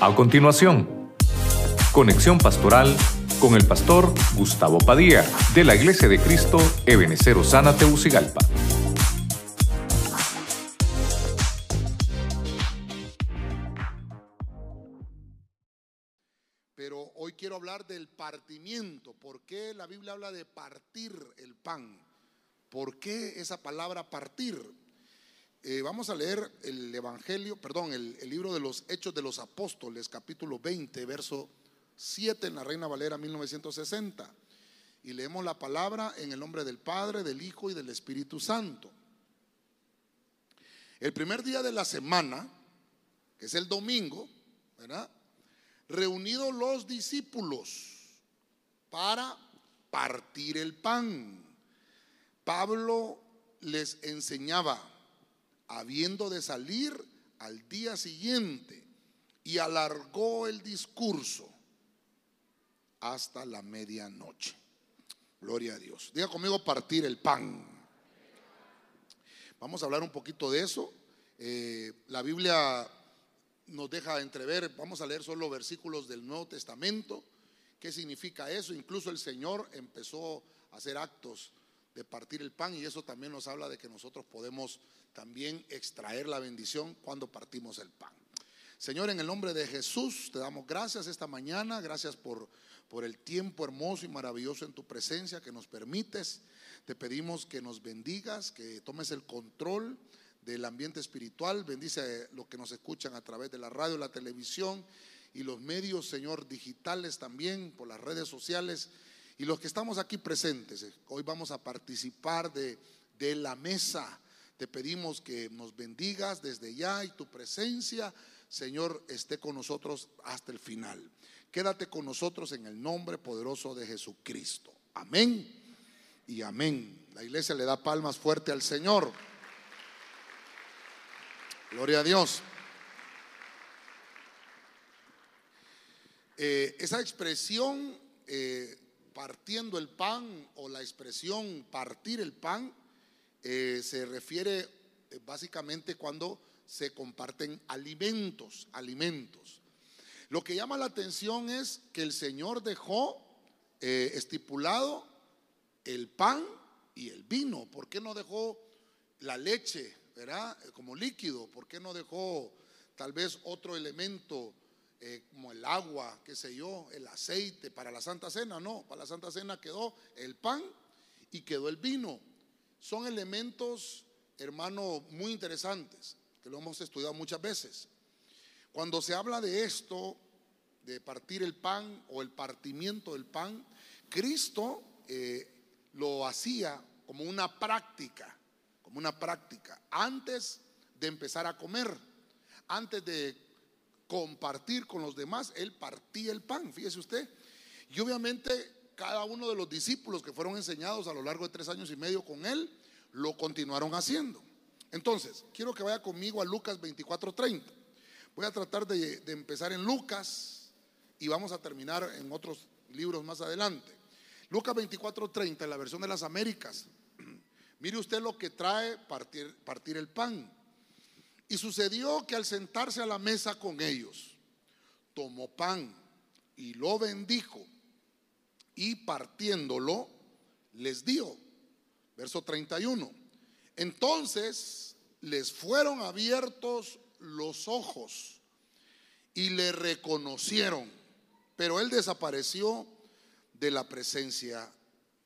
A continuación, conexión pastoral con el pastor Gustavo Padilla de la Iglesia de Cristo Ebenecer Osana Teucigalpa. Pero hoy quiero hablar del partimiento. ¿Por qué la Biblia habla de partir el pan? ¿Por qué esa palabra partir? Eh, vamos a leer el Evangelio, perdón, el, el, libro de los Hechos de los Apóstoles, capítulo 20, verso 7 en la Reina Valera 1960. Y leemos la palabra en el nombre del Padre, del Hijo y del Espíritu Santo. El primer día de la semana, que es el domingo, ¿verdad? Reunidos los discípulos para partir el pan. Pablo les enseñaba, habiendo de salir al día siguiente, y alargó el discurso hasta la medianoche. Gloria a Dios. Diga conmigo partir el pan. Vamos a hablar un poquito de eso. Eh, la Biblia nos deja entrever, vamos a leer solo versículos del Nuevo Testamento. ¿Qué significa eso? Incluso el Señor empezó a hacer actos de partir el pan y eso también nos habla de que nosotros podemos también extraer la bendición cuando partimos el pan. Señor, en el nombre de Jesús, te damos gracias esta mañana, gracias por, por el tiempo hermoso y maravilloso en tu presencia que nos permites. Te pedimos que nos bendigas, que tomes el control del ambiente espiritual, bendice lo que nos escuchan a través de la radio, la televisión y los medios, Señor, digitales también, por las redes sociales y los que estamos aquí presentes. Hoy vamos a participar de, de la mesa. Te pedimos que nos bendigas desde ya y tu presencia Señor, esté con nosotros hasta el final. Quédate con nosotros en el nombre poderoso de Jesucristo. Amén y amén. La iglesia le da palmas fuerte al Señor. Gloria a Dios. Eh, esa expresión eh, partiendo el pan o la expresión partir el pan eh, se refiere eh, básicamente cuando se comparten alimentos, alimentos. Lo que llama la atención es que el Señor dejó eh, estipulado el pan y el vino. ¿Por qué no dejó la leche, verdad? Como líquido. ¿Por qué no dejó tal vez otro elemento eh, como el agua, qué sé yo, el aceite para la Santa Cena? No, para la Santa Cena quedó el pan y quedó el vino. Son elementos, hermano, muy interesantes que lo hemos estudiado muchas veces. Cuando se habla de esto, de partir el pan o el partimiento del pan, Cristo eh, lo hacía como una práctica, como una práctica, antes de empezar a comer, antes de compartir con los demás, Él partía el pan, fíjese usted. Y obviamente cada uno de los discípulos que fueron enseñados a lo largo de tres años y medio con Él, lo continuaron haciendo. Entonces, quiero que vaya conmigo a Lucas 24:30. Voy a tratar de, empezar en Lucas y vamos a terminar en otros libros más adelante. Lucas 24:30, en la versión de las Américas. Mire usted lo que trae partir el pan. Y sucedió que al sentarse a la mesa con ellos, tomó pan y lo bendijo y partiéndolo les dio. Verso 31. Entonces les fueron abiertos los ojos y le reconocieron, pero él desapareció de la presencia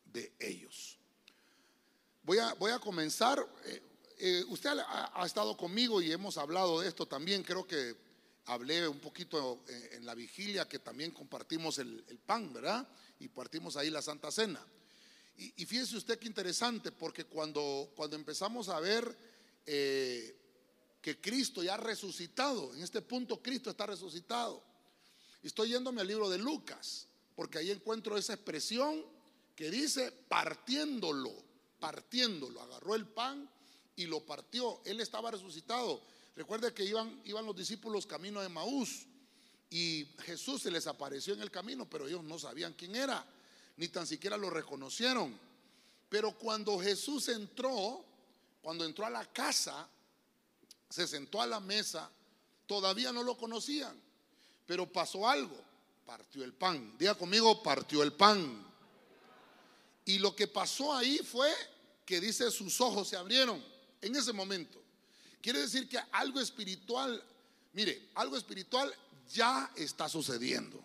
de ellos. Voy a, voy a comenzar. Eh, eh, usted ha, estado conmigo y hemos hablado de esto también. Creo que hablé un poquito en, la vigilia que también compartimos el, pan, ¿verdad? Y partimos ahí la Santa Cena. Y, y, fíjese usted qué interesante, porque cuando, cuando empezamos a ver eh, que Cristo ya ha resucitado, en este punto Cristo está resucitado, estoy yéndome al libro de Lucas, porque ahí encuentro esa expresión que dice partiéndolo, partiéndolo, agarró el pan y lo partió, él estaba resucitado. Recuerde que iban, iban los discípulos camino de Maús y Jesús se les apareció en el camino, pero ellos no sabían quién era ni tan siquiera lo reconocieron. Pero cuando Jesús entró, cuando entró a la casa, se sentó a la mesa, todavía no lo conocían. Pero pasó algo, partió el pan. Diga conmigo, partió el pan. Y lo que pasó ahí fue que dice sus ojos se abrieron en ese momento. Quiere decir que algo espiritual, mire, algo espiritual ya está sucediendo.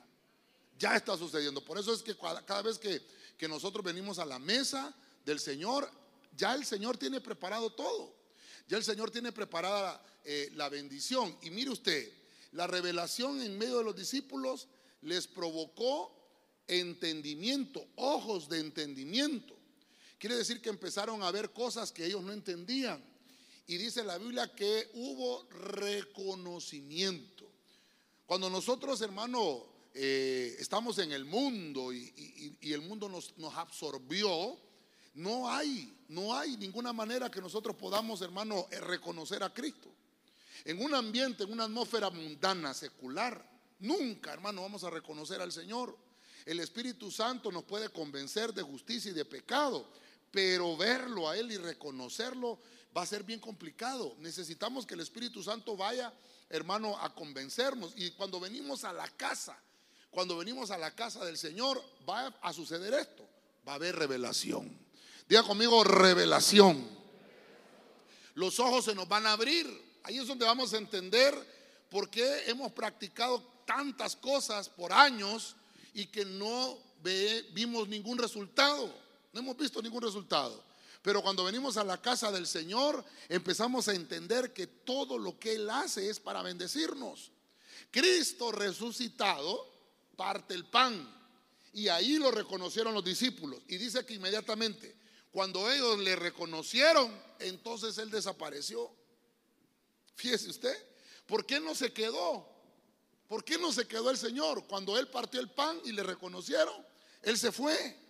Ya está sucediendo. Por eso es que cada vez que, que nosotros venimos a la mesa del Señor, ya el Señor tiene preparado todo. Ya el Señor tiene preparada eh, la bendición. Y mire usted, la revelación en medio de los discípulos les provocó entendimiento, ojos de entendimiento. Quiere decir que empezaron a ver cosas que ellos no entendían. Y dice la Biblia que hubo reconocimiento. Cuando nosotros, hermano, eh, estamos en el mundo y, el mundo nos, nos absorbió, no hay, no hay ninguna manera que nosotros podamos, hermano, eh, reconocer a Cristo. En un ambiente, en una atmósfera mundana, secular, nunca, hermano, vamos a reconocer al Señor. El Espíritu Santo nos puede convencer de justicia y de pecado, pero verlo a Él y reconocerlo va a ser bien complicado. Necesitamos que el Espíritu Santo vaya, hermano, a convencernos. Y cuando venimos a la casa, cuando venimos a la casa del Señor, va a suceder esto. Va a haber revelación. Diga conmigo revelación. Los ojos se nos van a abrir. Ahí es donde vamos a entender por qué hemos practicado tantas cosas por años y que no vimos ningún resultado. No hemos visto ningún resultado. Pero cuando venimos a la casa del Señor, empezamos a entender que todo lo que Él hace es para bendecirnos. Cristo resucitado parte el pan. Y ahí lo reconocieron los discípulos. Y dice que inmediatamente cuando ellos le reconocieron, entonces él desapareció. Fíjese usted, ¿por qué no se quedó? ¿Por qué no se quedó el Señor? Cuando él partió el pan y le reconocieron, él se fue.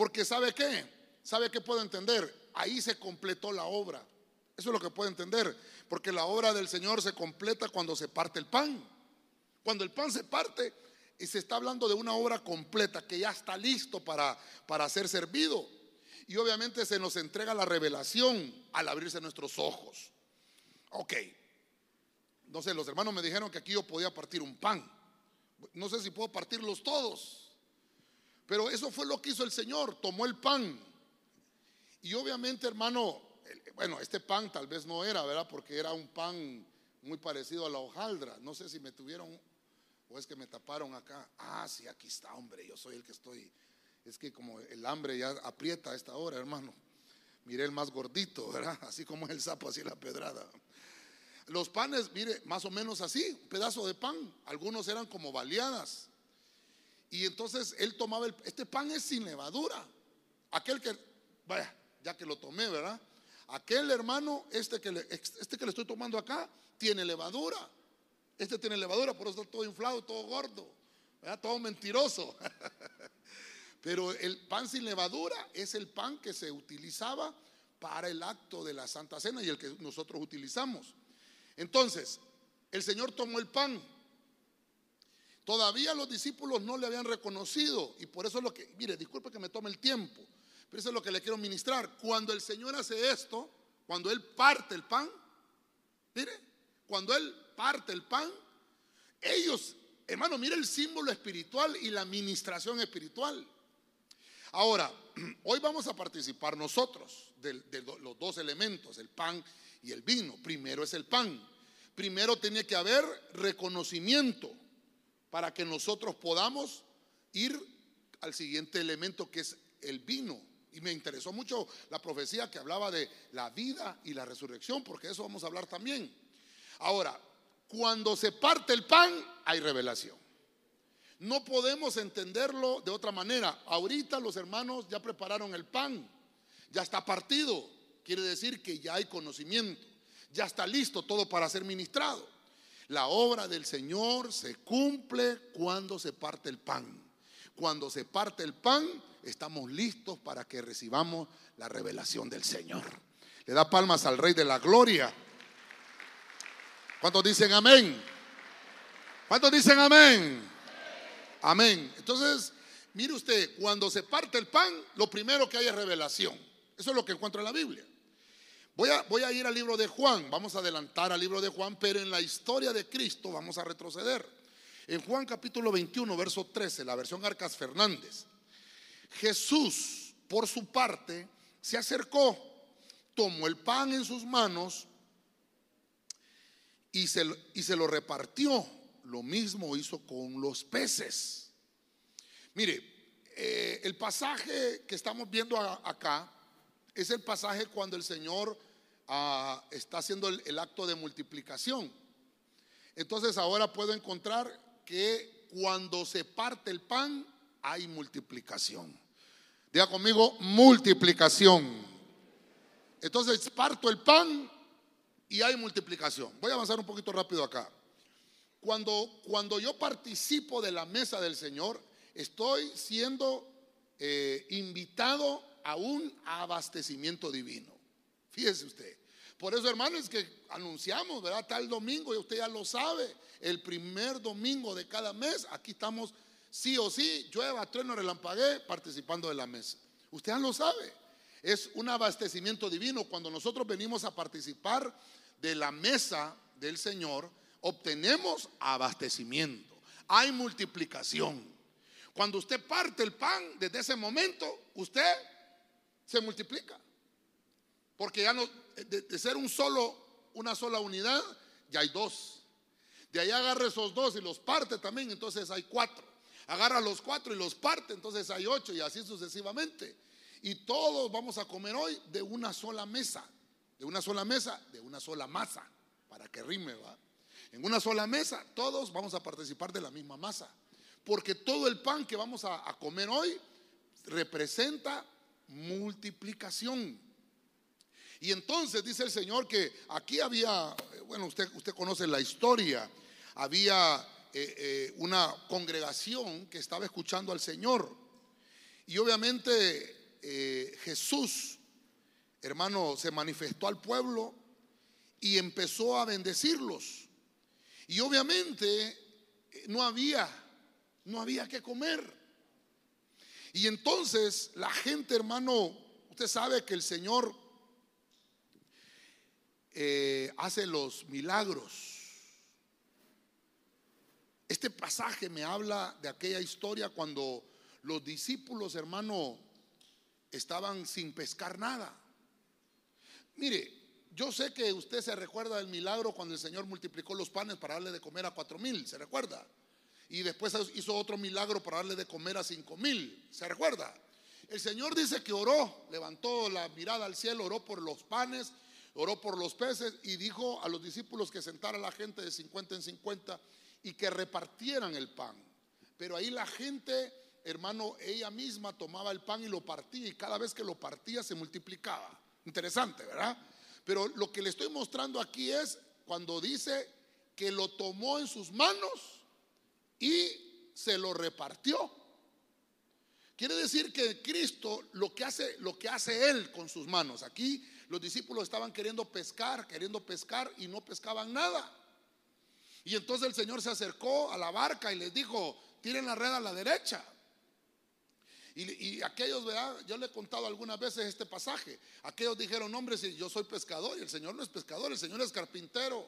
Porque ¿sabe qué? ¿Sabe qué puedo entender? Ahí se completó la obra. Eso es lo que puedo entender. Porque la obra del Señor se completa cuando se parte el pan. Cuando el pan se parte, y se está hablando de una obra completa que ya está listo para, para ser servido. Y obviamente se nos entrega la revelación al abrirse nuestros ojos. Ok. No sé, los hermanos me dijeron que aquí yo podía partir un pan. No sé si puedo partirlos todos. Pero eso fue lo que hizo el Señor. Tomó el pan. Y obviamente, hermano, bueno, este pan tal vez no era, ¿verdad? Porque era un pan muy parecido a la hojaldra. No sé si me tuvieron o es que me taparon acá. Ah, sí, aquí está, hombre. Yo soy el que estoy es que como el hambre ya aprieta a esta hora, hermano. Mire el más gordito, ¿verdad? Así como el sapo, así la pedrada. Los panes, mire, más o menos así, un pedazo de pan. Algunos eran como baleadas. Y entonces él tomaba el, este pan es sin levadura. Aquel que, vaya, ya que lo tomé, ¿verdad? Aquel hermano, este que le, este que le estoy tomando acá, tiene levadura. Este tiene levadura, por eso está todo inflado, todo gordo, todo mentiroso. Pero el pan sin levadura es el pan que se utilizaba para el acto de la Santa Cena y el que nosotros utilizamos. Entonces, el Señor tomó el pan. Todavía los discípulos no le habían reconocido y por eso es lo que, mire, disculpe que me tome el tiempo, pero eso es lo que le quiero ministrar. Cuando el Señor hace esto, cuando Él parte el pan, mire, cuando Él parte el pan, ellos, hermano, mire el símbolo espiritual y la administración espiritual. Ahora, hoy vamos a participar nosotros de, los dos elementos, el pan y el vino. Primero es el pan. Primero tiene que haber reconocimiento para que nosotros podamos ir al siguiente elemento que es el vino. Y me interesó mucho la profecía que hablaba de la vida y la resurrección, porque eso vamos a hablar también. Ahora, cuando se parte el pan, hay revelación. No podemos entenderlo de otra manera. Ahorita los hermanos ya prepararon el pan, ya está partido. Quiere decir que ya hay conocimiento, ya está listo todo para ser ministrado. La obra del Señor se cumple cuando se parte el pan. Cuando se parte el pan, estamos listos para que recibamos la revelación del Señor. Le da palmas al Rey de la Gloria. ¿Cuántos dicen amén? ¿Cuántos dicen amén? Amén. Entonces, mire usted, cuando se parte el pan, lo primero que hay es revelación. Eso es lo que encuentro en la Biblia. Voy a, ir al libro de Juan, vamos a adelantar al libro de Juan, pero en la historia de Cristo vamos a retroceder. En Juan capítulo 21, verso 13, la versión Arcas Fernández, Jesús, por su parte, se acercó, tomó el pan en sus manos y se, y se lo repartió. Lo mismo hizo con los peces. Mire, eh, el pasaje que estamos viendo acá es el pasaje cuando el Señor está haciendo el, acto de multiplicación. Entonces ahora puedo encontrar que cuando se parte el pan hay multiplicación. Diga conmigo, multiplicación. Entonces parto el pan y hay multiplicación. Voy a avanzar un poquito rápido acá. Cuando, cuando yo participo de la mesa del Señor, estoy siendo eh, invitado a un abastecimiento divino. Fíjese usted. Por eso, hermanos, que anunciamos, ¿verdad? Tal domingo, y usted ya lo sabe, el primer domingo de cada mes, aquí estamos sí o sí, llueva, trueno, relampagué, participando de la mesa. Usted ya lo sabe. Es un abastecimiento divino. Cuando nosotros venimos a participar de la mesa del Señor, obtenemos abastecimiento. Hay multiplicación. Cuando usted parte el pan, desde ese momento, usted se multiplica. Porque ya no, de, ser un solo, una sola unidad, ya hay dos. De ahí agarra esos dos y los parte también, entonces hay cuatro. Agarra los cuatro y los parte, entonces hay ocho y así sucesivamente. Y todos vamos a comer hoy de una sola mesa, de una sola mesa, de una sola masa, para que rime, ¿va? En una sola mesa, todos vamos a participar de la misma masa. Porque todo el pan que vamos a, a comer hoy representa multiplicación. Y entonces dice el Señor que aquí había, bueno, usted, usted conoce la historia, había eh, eh, una congregación que estaba escuchando al Señor. Y obviamente eh, Jesús, hermano, se manifestó al pueblo y empezó a bendecirlos. Y obviamente no había, no había que comer. Y entonces la gente, hermano, usted sabe que el Señor eh, hace los milagros. Este pasaje me habla de aquella historia cuando los discípulos, hermano, estaban sin pescar nada. Mire, yo sé que usted se recuerda del milagro cuando el Señor multiplicó los panes para darle de comer a cuatro mil, ¿se recuerda? y después hizo otro milagro para darle de comer a cinco mil. ¿Se recuerda? El Señor dice que oró, levantó la mirada al cielo, oró por los panes, oró por los peces y dijo a los discípulos que sentara a la gente de 50 en 50 y que repartieran el pan. Pero ahí la gente, hermano, ella misma tomaba el pan y lo partía y cada vez que lo partía se multiplicaba. Interesante, ¿verdad? Pero lo que le estoy mostrando aquí es cuando dice que lo tomó en sus manos y se lo repartió. Quiere decir que Cristo lo que hace, lo que hace él con sus manos. Aquí los discípulos estaban queriendo pescar, queriendo pescar y no pescaban nada. Y entonces el Señor se acercó a la barca y les dijo, tiren la red a la derecha. Y, aquellos, ¿verdad? Yo le he contado algunas veces este pasaje. Aquellos dijeron, hombre, si yo soy pescador y el Señor no es pescador, el Señor es carpintero.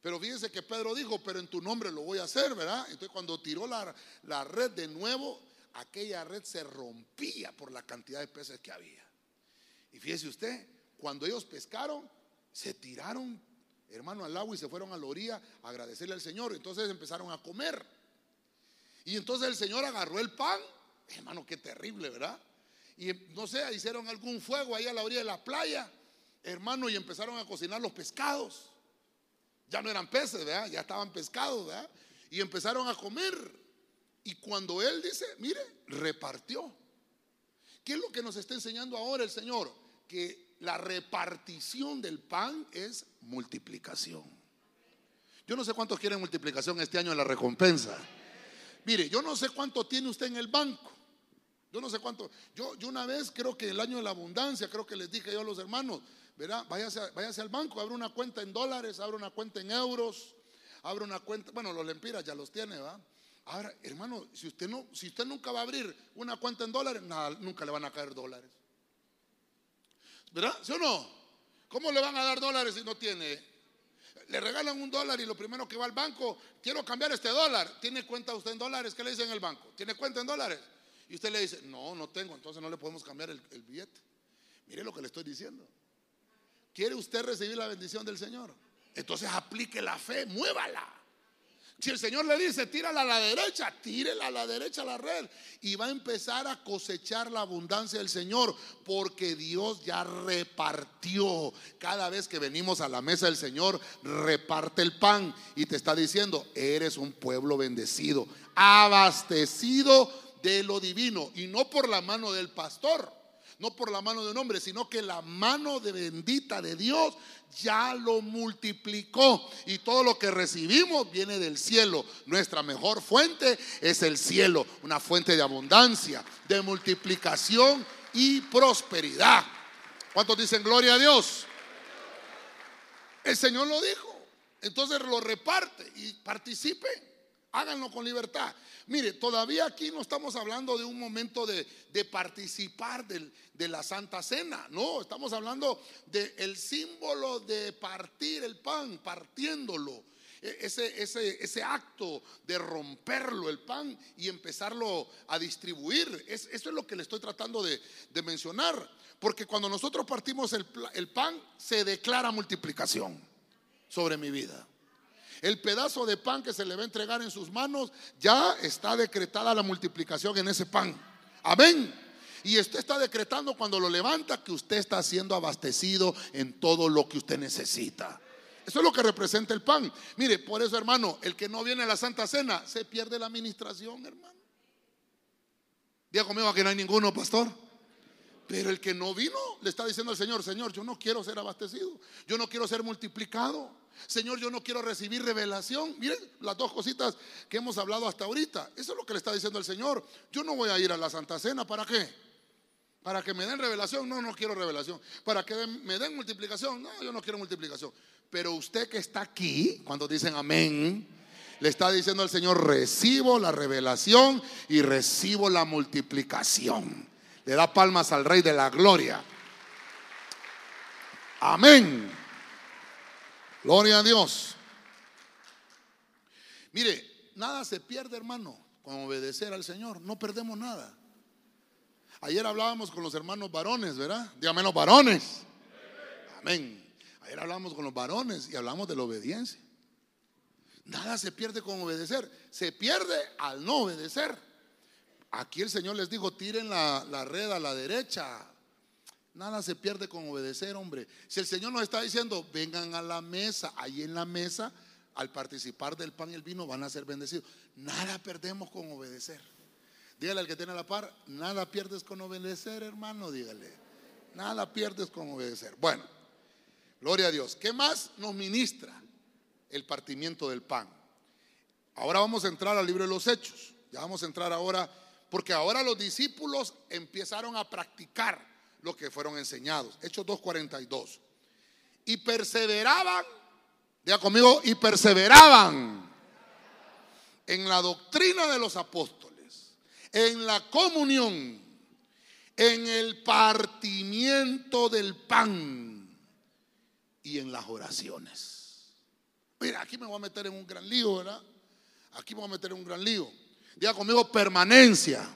Pero fíjense que Pedro dijo, pero en tu nombre lo voy a hacer, ¿verdad? Entonces cuando tiró la, la red de nuevo, aquella red se rompía por la cantidad de peces que había. Y fíjese usted, cuando ellos pescaron, se tiraron, hermano, al agua y se fueron a la orilla a agradecerle al Señor. Entonces empezaron a comer. Y entonces el Señor agarró el pan, hermano, qué terrible, ¿verdad? Y no sé, hicieron algún fuego ahí a la orilla de la playa, hermano, y empezaron a cocinar los pescados. Ya no eran peces, ¿verdad? Ya estaban pescados, ¿verdad? Y empezaron a comer. Y cuando Él dice, mire, repartió. ¿Qué es lo que nos está enseñando ahora el Señor? Que la repartición del pan es multiplicación. Yo no sé cuántos quieren multiplicación este año en la recompensa. Mire, yo no sé cuánto tiene usted en el banco. Yo no sé cuánto. Yo, yo una vez creo que el año de la abundancia, creo que les dije yo a los hermanos, ¿verdad? Váyase, al banco, abre una cuenta en dólares, abre una cuenta en euros, abre una cuenta, bueno, los lempiras ya los tiene, ¿va? Ahora, hermano, si usted, no, si usted nunca va a abrir una cuenta en dólares, nada, nunca le van a caer dólares. ¿Verdad? ¿Sí o no? ¿Cómo le van a dar dólares si no tiene? Le regalan un dólar y lo primero que va al banco, quiero cambiar este dólar. ¿Tiene cuenta usted en dólares? ¿Qué le dice en el banco? ¿Tiene cuenta en dólares? Y usted le dice, no, no tengo, entonces no le podemos cambiar el, el billete. Mire lo que le estoy diciendo. ¿Quiere usted recibir la bendición del Señor? Entonces aplique la fe, muévala. Si el Señor le dice, tírala a la derecha, tírela a la derecha la red. Y va a empezar a cosechar la abundancia del Señor, porque Dios ya repartió. Cada vez que venimos a la mesa del Señor, reparte el pan y te está diciendo, eres un pueblo bendecido, abastecido de lo divino. Y no por la mano del pastor, no por la mano de un hombre, sino que la mano de bendita de Dios ya lo multiplicó y todo lo que recibimos viene del cielo. Nuestra mejor fuente es el cielo, una fuente de abundancia, de multiplicación y prosperidad. ¿Cuántos dicen gloria a Dios? El Señor lo dijo. Entonces lo reparte y participe. Háganlo con libertad. Mire, todavía aquí no estamos hablando de un momento de, participar de la Santa Cena. No, estamos hablando del símbolo de partir el pan, partiéndolo. E, ese, ese, ese, acto de romperlo el pan y empezarlo a distribuir. eso es lo que le estoy tratando de, mencionar. Porque cuando nosotros partimos el, el pan, se declara multiplicación sobre mi vida. El pedazo de pan que se le va a entregar en sus manos, ya está decretada la multiplicación en ese pan. Amén. Y usted está decretando cuando lo levanta que usted está siendo abastecido en todo lo que usted necesita. Eso es lo que representa el pan. Mire, por eso, hermano, el que no viene a la Santa Cena se pierde la administración, hermano. Diga conmigo que no hay ninguno, pastor. Pero el que no vino le está diciendo al Señor, Señor, yo no quiero ser abastecido, yo no quiero ser multiplicado. Señor, yo no quiero recibir revelación. Miren las dos cositas que hemos hablado hasta ahorita. Eso es lo que le está diciendo el Señor. Yo no voy a ir a la Santa Cena. ¿Para qué? Para que me den revelación. No, no quiero revelación. Para que me den multiplicación. No, yo no quiero multiplicación. Pero usted que está aquí, cuando dicen amén, le está diciendo al Señor, recibo la revelación y recibo la multiplicación. Le da palmas al Rey de la Gloria. Amén. Gloria a Dios. Mire, nada se pierde, hermano, con obedecer al Señor. No perdemos nada. Ayer hablábamos con los hermanos varones, ¿verdad? Dígame los varones. Amén. Ayer hablamos con los varones y hablamos de la obediencia. Nada se pierde con obedecer. Se pierde al no obedecer. Aquí el Señor les dijo, tiren la, la red a la derecha, Nada se pierde con obedecer, hombre. Si el Señor nos está diciendo, vengan a la mesa, ahí en la mesa, al participar del pan y el vino, van a ser bendecidos. Nada perdemos con obedecer. Dígale al que tiene la par, nada pierdes con obedecer, hermano, dígale. Nada pierdes con obedecer. Bueno, gloria a Dios. ¿Qué más nos ministra el partimiento del pan? Ahora vamos a entrar al libro de los hechos. Ya vamos a entrar ahora, porque ahora los discípulos empezaron a practicar lo que fueron enseñados. Hechos 2.42. Y perseveraban, diga conmigo, y perseveraban en la doctrina de los apóstoles, en la comunión, en el partimiento del pan y en las oraciones. Mira, aquí me voy a meter en un gran lío, ¿verdad? Aquí me voy a meter en un gran lío. Diga conmigo permanencia.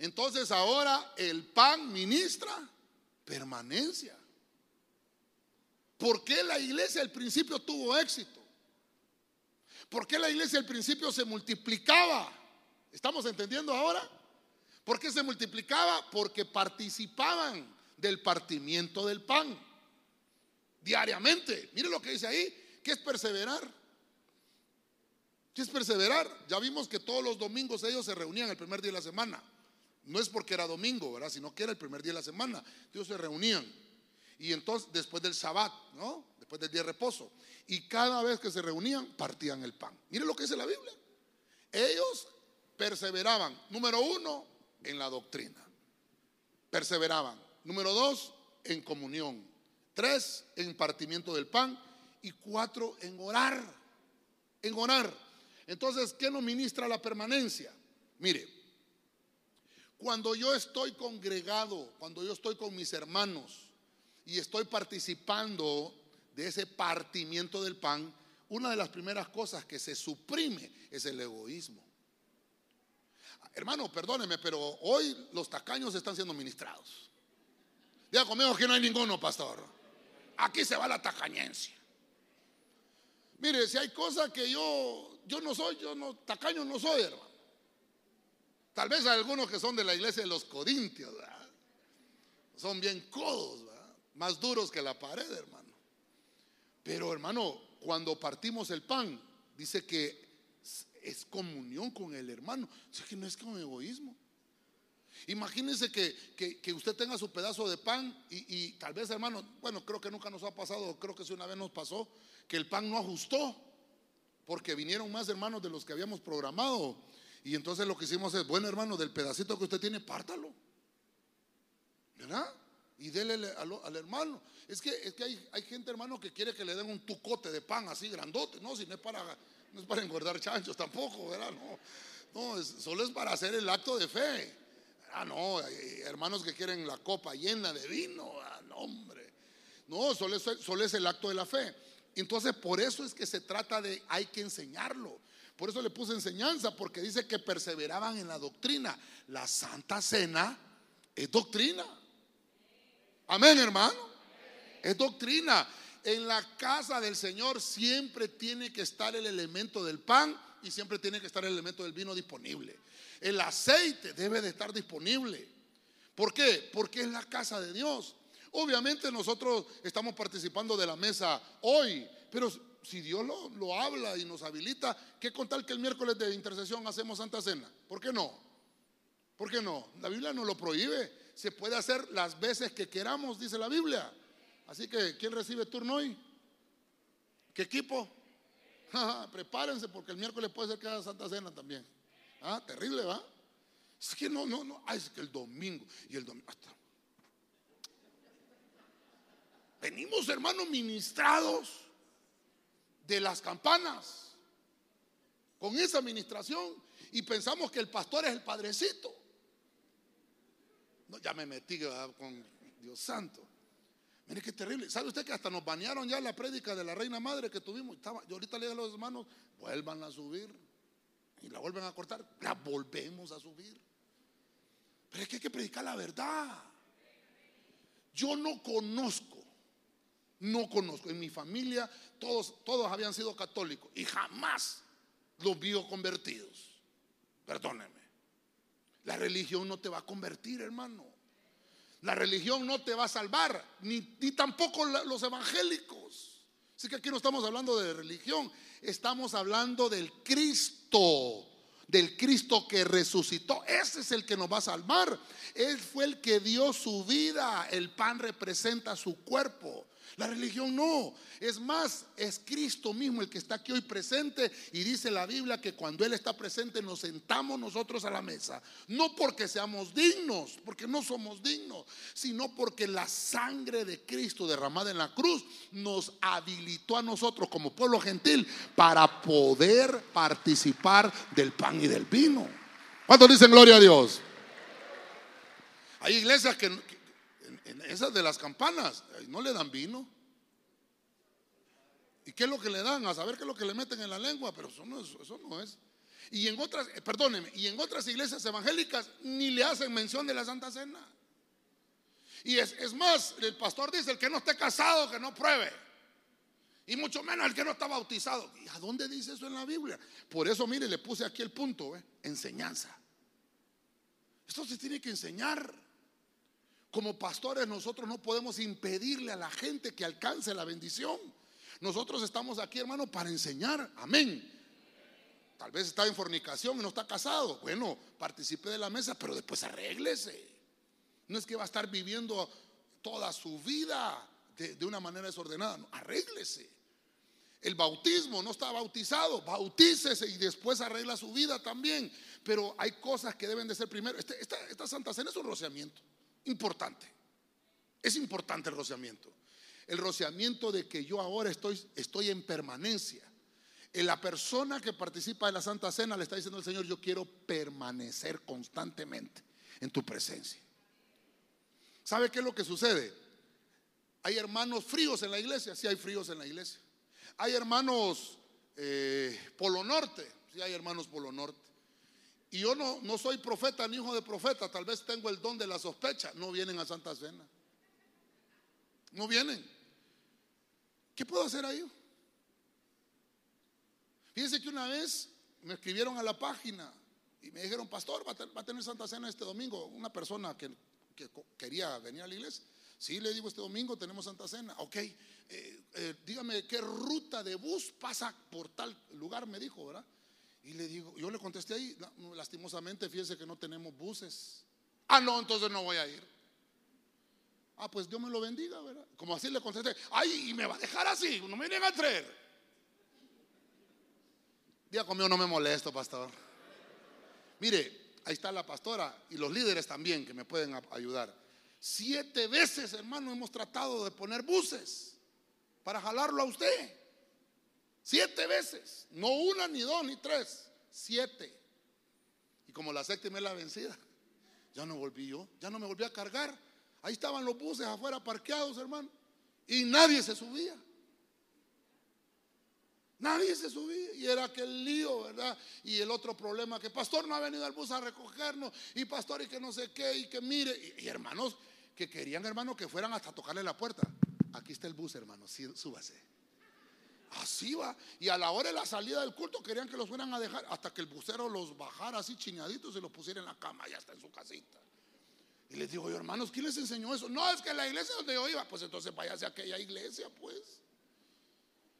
Entonces ahora el pan ministra permanencia. ¿Por qué la iglesia al principio tuvo éxito? ¿Por qué la iglesia al principio se multiplicaba? ¿Estamos entendiendo ahora? ¿Por qué se multiplicaba? Porque participaban del partimiento del pan diariamente. Mire lo que dice ahí, ¿qué es perseverar? ¿Qué es perseverar? Ya vimos que todos los domingos ellos se reunían el primer día de la semana. No es porque era domingo, ¿verdad? Sino que era el primer día de la semana. Ellos se reunían. Y entonces, después del Sabbat, ¿no? Después del día de reposo. Y cada vez que se reunían, partían el pan. Mire lo que dice la Biblia. Ellos perseveraban, número uno, en la doctrina. Perseveraban. Número dos, en comunión. Tres, en partimiento del pan. Y cuatro, en orar. En orar. Entonces, ¿qué nos ministra la permanencia? Mire, cuando yo estoy congregado, cuando yo estoy con mis hermanos y estoy participando de ese partimiento del pan, una de las primeras cosas que se suprime es el egoísmo. Hermano, perdóneme, pero hoy los tacaños están siendo ministrados. Diga conmigo que no hay ninguno, pastor. Aquí se va la tacañencia. Mire, si hay cosas que yo, yo no soy, yo no, tacaño no soy, hermano. Tal vez algunos que son de la iglesia de los Corintios, son bien codos, más duros que la pared, hermano. Pero hermano, cuando partimos el pan, dice que es comunión con el hermano. O que no es con egoísmo. Imagínense que, usted tenga su pedazo de pan y, y, tal vez, hermano, bueno, creo que nunca nos ha pasado, creo que si una vez nos pasó, que el pan no ajustó, porque vinieron más hermanos de los que habíamos programado. Y entonces lo que hicimos es, bueno, hermano, del pedacito que usted tiene, pártalo. ¿Verdad? Y dele al, hermano. Es que, es que hay, hay, gente, hermano, que quiere que le den un tucote de pan así grandote. No, si no es para, no es para engordar chanchos tampoco, ¿verdad? No, no solo es para hacer el acto de fe. Ah, no, hermanos que quieren la copa llena de vino. Ah, no, hombre. No, solo es, solo es el acto de la fe. Entonces, por eso es que se trata de, hay que enseñarlo. Por eso le puse enseñanza, porque dice que perseveraban en la doctrina. La Santa Cena es doctrina. Amén, hermano. Es doctrina. En la casa del Señor siempre tiene que estar el elemento del pan y siempre tiene que estar el elemento del vino disponible. El aceite debe de estar disponible. ¿Por qué? Porque es la casa de Dios. Obviamente nosotros estamos participando de la mesa hoy, pero si Dios lo, habla y nos habilita, ¿qué contar que el miércoles de intercesión hacemos Santa Cena? ¿Por qué no? ¿Por qué no? La Biblia no lo prohíbe. Se puede hacer las veces que queramos, dice la Biblia. Así que, ¿quién recibe turno hoy? ¿Qué equipo? Prepárense porque el miércoles puede ser que Santa Cena también. Ah, terrible, ¿va? Es que no, no, no. Ah, es que el domingo y el domingo. Venimos, hermanos, ministrados de las campanas con esa administración y pensamos que el pastor es el padrecito. No, ya me metí con Dios santo. Mire qué terrible. ¿Sabe usted que hasta nos banearon ya la prédica de la reina madre que tuvimos? Estaba, yo ahorita le digo a los hermanos, vuelvan a subir. Y la vuelven a cortar, la volvemos a subir. Pero es que hay que predicar la verdad. Yo no conozco no conozco. En mi familia todos, todos habían sido católicos y jamás los vio convertidos. Perdóneme. La religión no te va a convertir, hermano. La religión no te va a salvar, ni, ni tampoco los evangélicos. Así que aquí no estamos hablando de religión, estamos hablando del Cristo del Cristo que resucitó. Ese es el que nos va a salvar. Él fue el que dio su vida. El pan representa su cuerpo. La religión no. Es más, es Cristo mismo el que está aquí hoy presente y dice la Biblia que cuando Él está presente nos sentamos nosotros a la mesa. No porque seamos dignos, porque no somos dignos, sino porque la sangre de Cristo derramada en la cruz nos habilitó a nosotros como pueblo gentil para poder participar del pan y del vino. ¿Cuántos dicen gloria a Dios? Hay iglesias que, esas de las campanas, no le dan vino. ¿Y qué es lo que le dan? A saber qué es lo que le meten en la lengua, pero eso no es. Eso no es. Y en otras, eh, perdóneme, y en otras iglesias evangélicas ni le hacen mención de la Santa Cena. Y es, es más, el pastor dice, el que no esté casado, que no pruebe. Y mucho menos el que no está bautizado. ¿Y a dónde dice eso en la Biblia? Por eso, mire, le puse aquí el punto, ¿eh? enseñanza. Esto se tiene que enseñar. Como pastores nosotros no podemos impedirle a la gente que alcance la bendición. Nosotros estamos aquí, hermano, para enseñar. Amén. Tal vez está en fornicación y no está casado. Bueno, participe de la mesa, pero después arréglese. No es que va a estar viviendo toda su vida de, una manera desordenada. No, arréglese. El bautismo no está bautizado, bautícese y después arregla su vida también. Pero hay cosas que deben de ser primero. Este, esta, esta Santa Cena es un rociamiento importante. Es importante el rociamiento. El rociamiento de que yo ahora estoy, estoy en permanencia. En la persona que participa de la Santa Cena le está diciendo al Señor, yo quiero permanecer constantemente en tu presencia. ¿Sabe qué es lo que sucede? Hay hermanos fríos en la iglesia, sí hay fríos en la iglesia. Hay hermanos eh, Polo Norte, sí hay hermanos Polo Norte. Y yo no, no soy profeta ni hijo de profeta, tal vez tengo el don de la sospecha. No vienen a Santa Cena. No vienen. ¿Qué puedo hacer ahí? Fíjense que una vez me escribieron a la página y me dijeron, pastor, va a tener Santa Cena este domingo. Una persona que, quería venir a la iglesia. Sí, le digo, este domingo tenemos Santa Cena. Ok, eh, eh, dígame qué ruta de bus pasa por tal lugar, me dijo, ¿verdad? Y le digo, yo le contesté ahí, lastimosamente, fíjese que no tenemos buses. Ah, no, entonces no voy a ir. Ah, pues Dios me lo bendiga, ¿verdad? Como así le contesté, ay, y me va a dejar así, no me vienen a traer. Día conmigo no me molesto, pastor. Mire, ahí está la pastora y los líderes también que me pueden ayudar. Siete veces, hermano, hemos tratado de poner buses para jalarlo a usted. Siete veces. No una, ni dos, ni tres. Siete. Y como la séptima es la vencida, ya no volví yo. Ya no me volví a cargar. Ahí estaban los buses afuera parqueados, hermano. Y nadie se subía. Nadie se subía y era aquel lío, ¿verdad? Y el otro problema que pastor no ha venido al bus a recogernos y pastor y que no sé qué y que mire y, hermanos que querían hermanos que fueran hasta tocarle la puerta. Aquí está el bus, hermano, súbase. Así va. Y a la hora de la salida del culto querían que los fueran a dejar hasta que el busero los bajara así chiñaditos y los pusiera en la cama, ya está en su casita. Y les digo yo, hermanos, ¿quién les enseñó eso? No, es que la iglesia donde yo iba, pues entonces váyase a aquella iglesia, pues.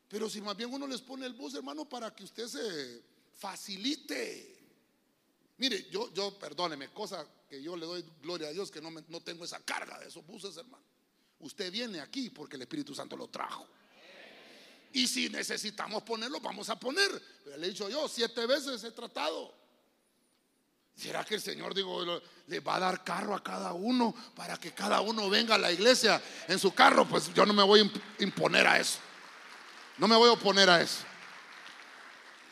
Pero si más bien uno les pone el bus, hermano, para que usted se facilite. Mire, yo, yo, perdóneme, cosa que yo le doy gloria a Dios que no, no tengo esa carga de esos buses, hermano. Usted viene aquí porque el Espíritu Santo lo trajo. Y si necesitamos ponerlo, vamos a poner. Pero le he dicho yo, siete veces he tratado. ¿Será que el Señor, digo, le va a dar carro a cada uno para que cada uno venga a la iglesia en su carro? Pues yo no me voy a imponer a eso. No me voy a oponer a eso.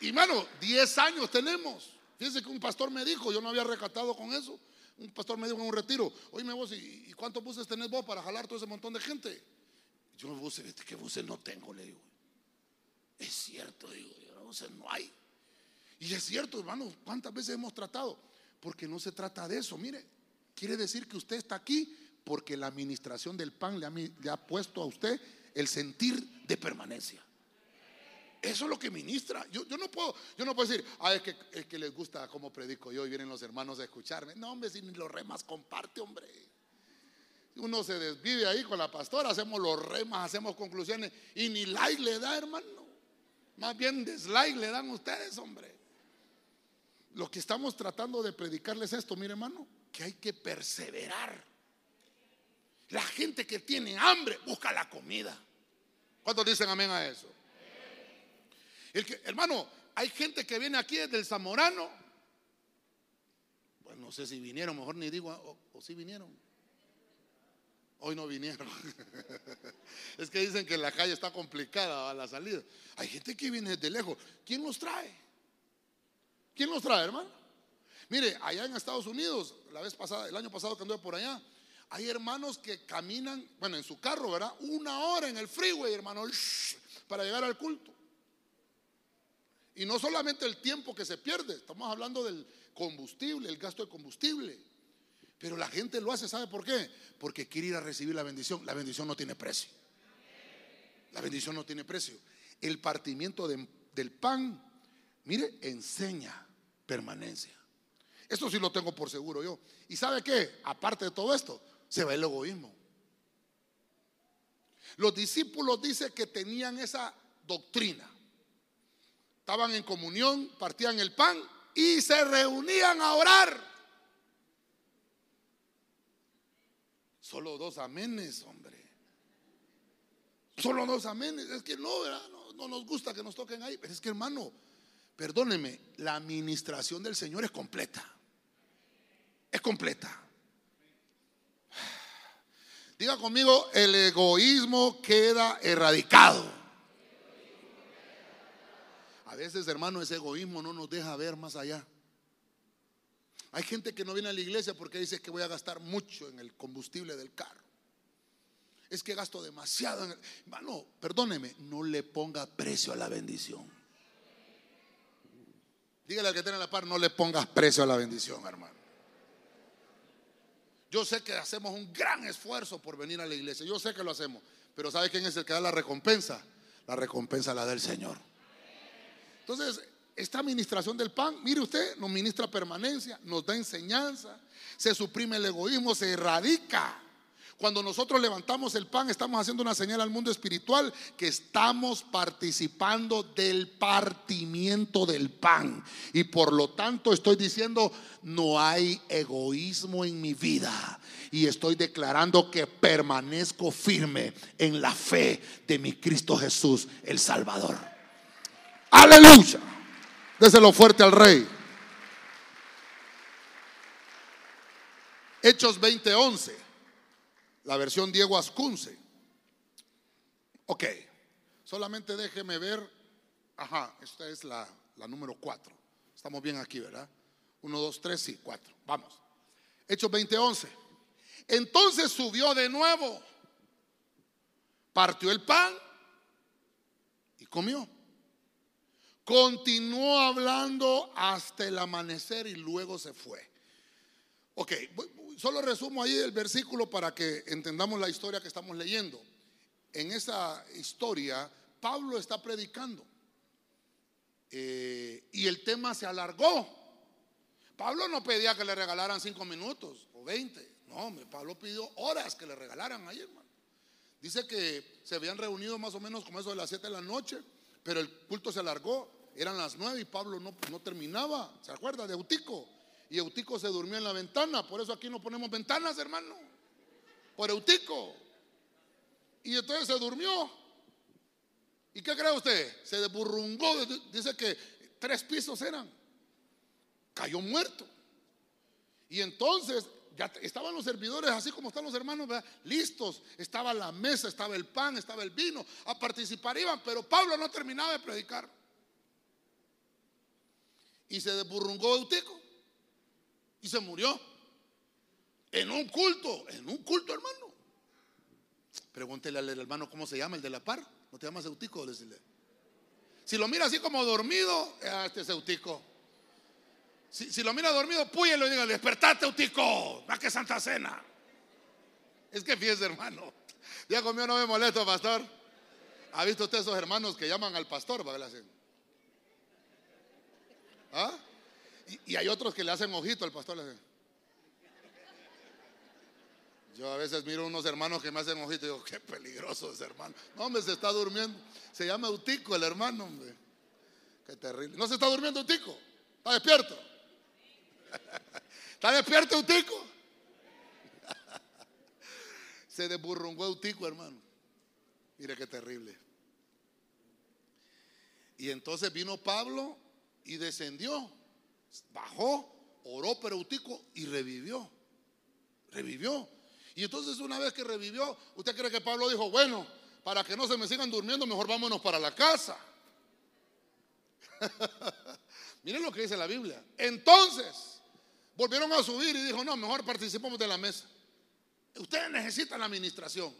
Y mano, 10 años tenemos. Fíjense que un pastor me dijo, yo no había recatado con eso. Un pastor me dijo en un retiro, oye vos, ¿y cuántos buses tenés vos para jalar todo ese montón de gente? Yo, buses, ¿qué buses no tengo? Le digo. Es cierto, digo, yo, no hay. Y es cierto, hermano, ¿cuántas veces hemos tratado? Porque no se trata de eso. Mire, quiere decir que usted está aquí porque la administración del pan le ha, puesto a usted el sentir de permanencia. Eso es lo que ministra. Yo, yo, no puedo, yo no puedo decir, ah, es que, es que les gusta cómo predico yo y vienen los hermanos a escucharme. No, hombre, si ni los remas comparte, hombre. Uno se desvive ahí con la pastora, hacemos los remas, hacemos conclusiones y ni like le da, hermano. Más bien dislike le dan ustedes, hombre. Lo que estamos tratando de predicarles esto, mire hermano, que hay que perseverar. La gente que tiene hambre busca la comida. ¿Cuántos dicen amén a eso? El que, hermano, hay gente que viene aquí desde el Zamorano. Pues no sé si vinieron, mejor ni digo, o, si vinieron. Hoy no vinieron. es que dicen que la calle está complicada a la salida. Hay gente que viene desde lejos. ¿Quién los trae? ¿Quién los trae, hermano? Mire, allá en Estados Unidos, la vez pasada, el año pasado que anduve por allá, hay hermanos que caminan, bueno, en su carro, ¿verdad? Una hora en el freeway, hermano, para llegar al culto. Y no solamente el tiempo que se pierde, estamos hablando del combustible, el gasto de combustible. Pero la gente lo hace, ¿sabe por qué? Porque quiere ir a recibir la bendición. La bendición no tiene precio. La bendición no tiene precio. El partimiento del pan, mire, enseña permanencia. Esto sí lo tengo por seguro yo. ¿Y sabe qué? Aparte de todo esto, se va el egoísmo. Los discípulos dicen que tenían esa doctrina estaban en comunión, partían el pan y se reunían a orar. Solo dos amenes, hombre. Solo dos amenes. Es que no, no, no nos gusta que nos toquen ahí. Pero es que hermano, perdóneme, la administración del Señor es completa. Es completa. Diga conmigo, el egoísmo queda erradicado. A veces, hermano, ese egoísmo no nos deja ver más allá. Hay gente que no viene a la iglesia porque dice que voy a gastar mucho en el combustible del carro. Es que gasto demasiado. En Hermano, perdóneme, no le ponga precio a la bendición. Dígale al que tiene la par, no le pongas precio a la bendición, hermano. Yo sé que hacemos un gran esfuerzo por venir a la iglesia. Yo sé que lo hacemos. Pero ¿sabe quién es el que da la recompensa? La recompensa la da el Señor. Entonces, esta administración del pan, mire usted, nos ministra permanencia, nos da enseñanza, se suprime el egoísmo, se erradica. Cuando nosotros levantamos el pan, estamos haciendo una señal al mundo espiritual que estamos participando del partimiento del pan. Y por lo tanto estoy diciendo, no hay egoísmo en mi vida. Y estoy declarando que permanezco firme en la fe de mi Cristo Jesús, el Salvador. Aleluya. Déselo fuerte al rey. Hechos 20:11, la versión Diego Ascunce. Ok, solamente déjeme ver. Ajá, esta es la, número 4. Estamos bien aquí, ¿verdad? 1, 2, 3, sí, 4. Vamos. Hechos 20:11. Entonces subió de nuevo, partió el pan y comió. Continuó hablando hasta el amanecer y luego se fue. Ok, solo resumo ahí el versículo para que entendamos la historia que estamos leyendo. En esa historia, Pablo está predicando eh, y el tema se alargó. Pablo no pedía que le regalaran cinco minutos o veinte. No, Pablo pidió horas que le regalaran ahí, hermano. Dice que se habían reunido más o menos como eso de las siete de la noche, pero el culto se alargó eran las nueve y Pablo no, no terminaba. ¿Se acuerda de Eutico? Y Eutico se durmió en la ventana. Por eso aquí no ponemos ventanas, hermano. Por Eutico. Y entonces se durmió. ¿Y qué cree usted? Se desburrungó. Dice que tres pisos eran. Cayó muerto. Y entonces ya estaban los servidores, así como están los hermanos, listos. Estaba la mesa, estaba el pan, estaba el vino. A participar iban, pero Pablo no terminaba de predicar y se desburrungó Eutico y se murió en un culto, en un culto, hermano. Pregúntele al hermano cómo se llama el de la par. ¿No te llamas Eutico? Si lo mira así como dormido, ah, este es Eutico. Si, lo mira dormido, púyelo y dígale, despertate Eutico, va que Santa Cena. Es que fíjese, hermano. Ya comió, no me molesto, pastor. ¿Ha visto usted esos hermanos que llaman al pastor? ¿Va a ¿Ah? Y, hay otros que le hacen ojito al pastor. Yo a veces miro unos hermanos que me hacen ojito y digo, qué peligroso ese hermano. No, hombre, se está durmiendo. Se llama Utico el hermano. Qué terrible. ¿No se está durmiendo Utico? ¿Está despierto? ¿Está despierto Utico? se desburrungó Utico, hermano. Mire qué terrible. Y entonces vino Pablo y descendió, bajó, oró por Eutico y revivió. Revivió. Y entonces una vez que revivió, ¿usted cree que Pablo dijo, bueno, para que no se me sigan durmiendo, mejor vámonos para la casa? Miren lo que dice la Biblia. Entonces, volvieron a subir y dijo, no, mejor participamos de la mesa. Ustedes necesitan la administración.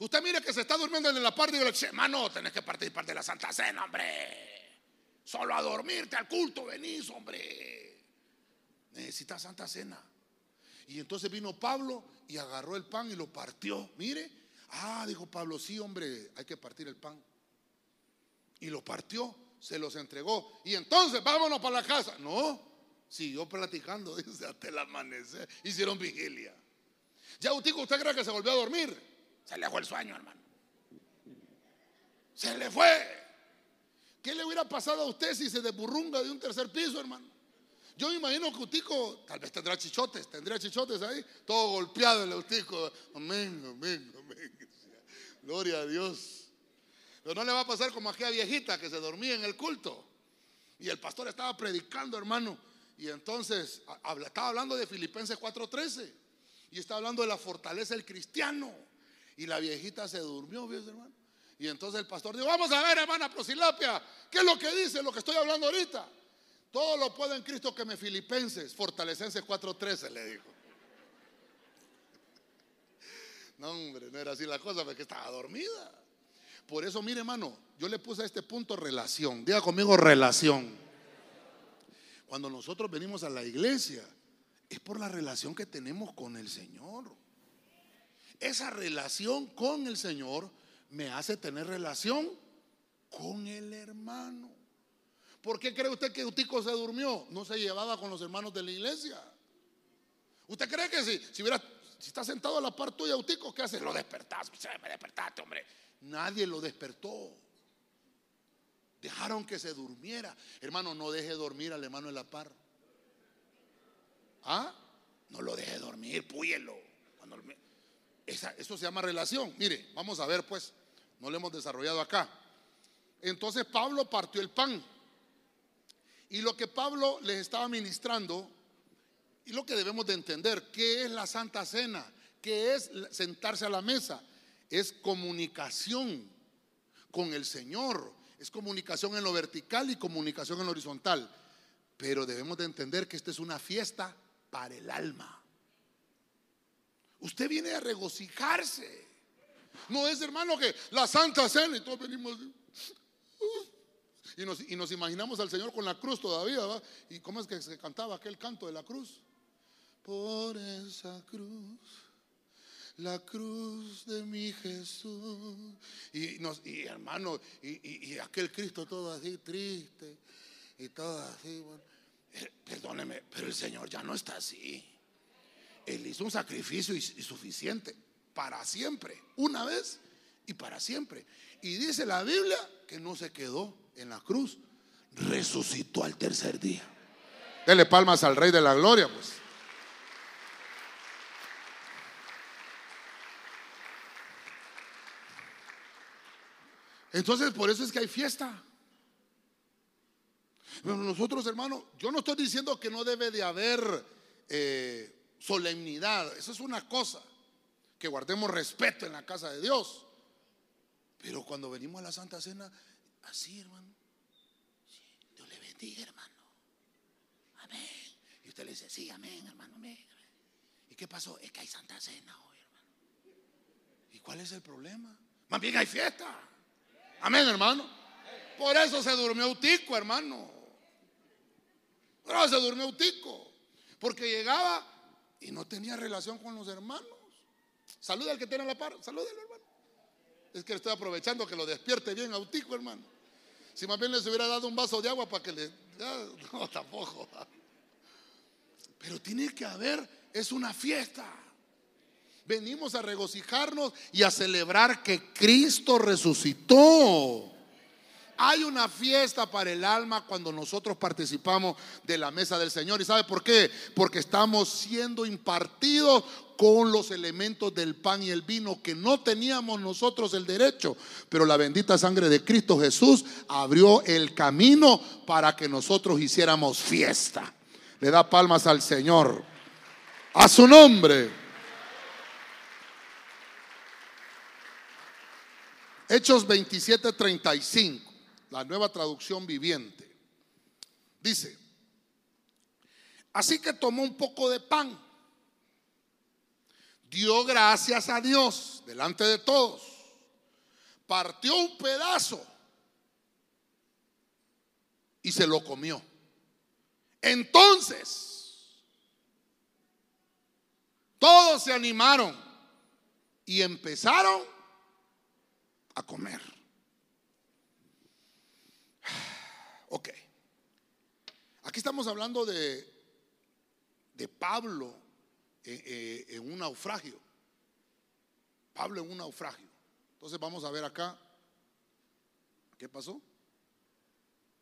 Usted mire que se está durmiendo en la parte y dice, hermano, tenés que participar de la Santa Cena, hombre. Solo a dormirte al culto venís, hombre. Necesitas Santa Cena. Y entonces vino Pablo y agarró el pan y lo partió. Mire, ah, dijo Pablo, sí, hombre, hay que partir el pan. Y lo partió, se los entregó. Y entonces, vámonos para la casa. No, siguió platicando, dice, hasta el amanecer. Hicieron vigilia. Ya, Utico, ¿usted cree que se volvió a dormir? Se le fue el sueño, hermano. Se le fue. ¿Qué le hubiera pasado a usted si se desburrunga de un tercer piso, hermano? Yo me imagino que Utico tal vez tendrá chichotes, tendría chichotes ahí, todo golpeado el Utico. Amén, amén, amén. Gloria a Dios. Pero no le va a pasar como aquella viejita que se dormía en el culto. Y el pastor estaba predicando, hermano. Y entonces estaba hablando de Filipenses 4:13. Y estaba hablando de la fortaleza del cristiano. Y la viejita se durmió, ¿ves, hermano? Y entonces el pastor dijo, vamos a ver, hermana Prosilapia, ¿qué es lo que dice, lo que estoy hablando ahorita? Todo lo puedo en Cristo que me filipenses, fortalecenses 4.13, le dijo. No, hombre, no era así la cosa, porque estaba dormida. Por eso, mire, hermano, yo le puse a este punto relación. Diga conmigo relación. Cuando nosotros venimos a la iglesia, es por la relación que tenemos con el Señor. Esa relación con el Señor me hace tener relación con el hermano. ¿Por qué cree usted que Utico se durmió? No se llevaba con los hermanos de la iglesia. ¿Usted cree que si, si está sentado a la par tuya, Utico, ¿qué hace? Lo despertás, me despertaste, hombre. Nadie lo despertó. Dejaron que se durmiera. Hermano, no deje dormir al hermano de la par. ¿Ah? No lo deje dormir, púyelo. Cuando, eso se llama relación. Mire, vamos a ver pues, no lo hemos desarrollado acá. Entonces Pablo partió el pan. Y lo que Pablo les estaba ministrando, y lo que debemos de entender, ¿qué es la Santa Cena? ¿Qué es sentarse a la mesa? Es comunicación con el Señor, es comunicación en lo vertical y comunicación en lo horizontal. Pero debemos de entender que esta es una fiesta para el alma. Usted viene a regocijarse. No es hermano que la Santa Cena y todos venimos... Y nos, imaginamos al Señor con la cruz todavía, ¿va? ¿Y cómo es que se cantaba aquel canto de la cruz? Por esa cruz, la cruz de mi Jesús. Y, nos, y hermano, y, aquel Cristo todo así triste y todo así, bueno. Eh, perdóneme, pero el Señor ya no está así. Él hizo un sacrificio y suficiente para siempre, una vez y para siempre. Y dice la Biblia que no se quedó en la cruz, resucitó al tercer día. Dele palmas al Rey de la Gloria, pues. Entonces, por eso es que hay fiesta. Pero nosotros, hermanos, yo no estoy diciendo que no debe de haber eh, solemnidad. Eso es una cosa. Que guardemos respeto en la casa de Dios. Pero cuando venimos a la Santa Cena, así, hermano. Dios le bendiga, hermano. Amén. Y usted le dice, sí, amén, hermano, amén. ¿Y qué pasó? Es que hay Santa Cena hoy, hermano. ¿Y cuál es el problema? Más bien hay fiesta. Amén, hermano. Por eso se durmió Utico, hermano. Por eso se durmió Utico. Porque llegaba y no tenía relación con los hermanos. Saluda al que tiene la par. Salúdelo, hermano. Es que estoy aprovechando que lo despierte bien autico, hermano. Si más bien les hubiera dado un vaso de agua para que le. no, tampoco. Pero tiene que haber, es una fiesta. Venimos a regocijarnos y a celebrar que Cristo resucitó. Hay una fiesta para el alma cuando nosotros participamos de la mesa del Señor. ¿Y sabe por qué? Porque estamos siendo impartidos con los elementos del pan y el vino que no teníamos nosotros el derecho. Pero la bendita sangre de Cristo Jesús abrió el camino para que nosotros hiciéramos fiesta. Le da palmas al Señor. A su nombre. Hechos 27, 35 la nueva traducción viviente. Dice, así que tomó un poco de pan, dio gracias a Dios delante de todos, partió un pedazo y se lo comió. Entonces, todos se animaron y empezaron a comer. Ok. Aquí estamos hablando de, de Pablo eh, eh, en un naufragio. Pablo en un naufragio. Entonces vamos a ver acá. ¿Qué pasó?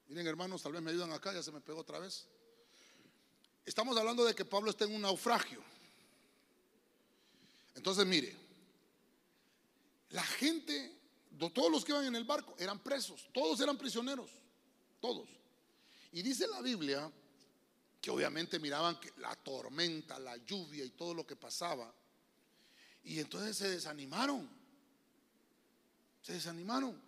Miren hermanos, tal vez me ayudan acá, ya se me pegó otra vez. Estamos hablando de que Pablo está en un naufragio. Entonces mire, la gente, todos los que iban en el barco eran presos, todos eran prisioneros todos. Y dice la Biblia que obviamente miraban que la tormenta, la lluvia y todo lo que pasaba. Y entonces se desanimaron. Se desanimaron.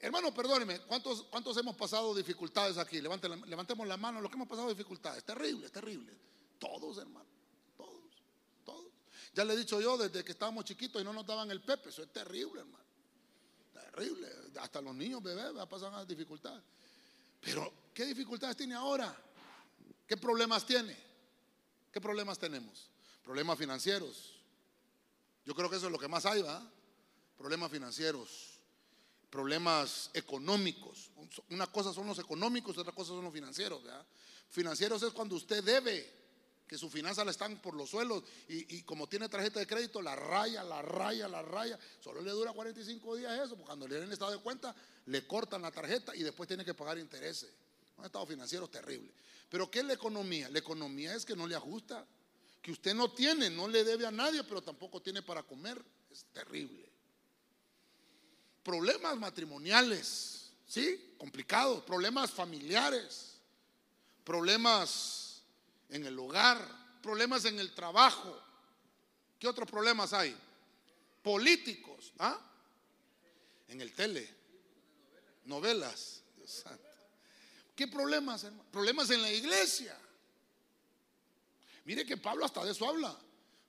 Hermano, perdóneme, ¿cuántos, ¿cuántos hemos pasado dificultades aquí? levantemos la mano, los que hemos pasado dificultades. Terrible, terrible. Todos, hermano. Todos, todos. Ya le he dicho yo desde que estábamos chiquitos y no nos daban el pepe. Eso es terrible, hermano. Terrible. Hasta los niños bebés pasan las dificultades. Pero, ¿qué dificultades tiene ahora? ¿Qué problemas tiene? ¿Qué problemas tenemos? Problemas financieros. Yo creo que eso es lo que más hay, ¿va? Problemas financieros, problemas económicos. Una cosa son los económicos, otra cosa son los financieros, ¿verdad? Financieros es cuando usted debe que sus finanzas le están por los suelos y, como tiene tarjeta de crédito, la raya, la raya, la raya. Solo le dura 45 días eso, porque cuando le den el estado de cuenta, le cortan la tarjeta y después tiene que pagar intereses. Un estado financiero terrible. Pero ¿qué es la economía? La economía es que no le ajusta, que usted no tiene, no le debe a nadie, pero tampoco tiene para comer. Es terrible. Problemas matrimoniales, ¿sí? Complicados. Problemas familiares. Problemas en el hogar, problemas en el trabajo. ¿Qué otros problemas hay? Políticos, ¿ah? En el tele, novelas. ¿Qué problemas, hermano? Problemas en la iglesia. Mire que Pablo hasta de eso habla.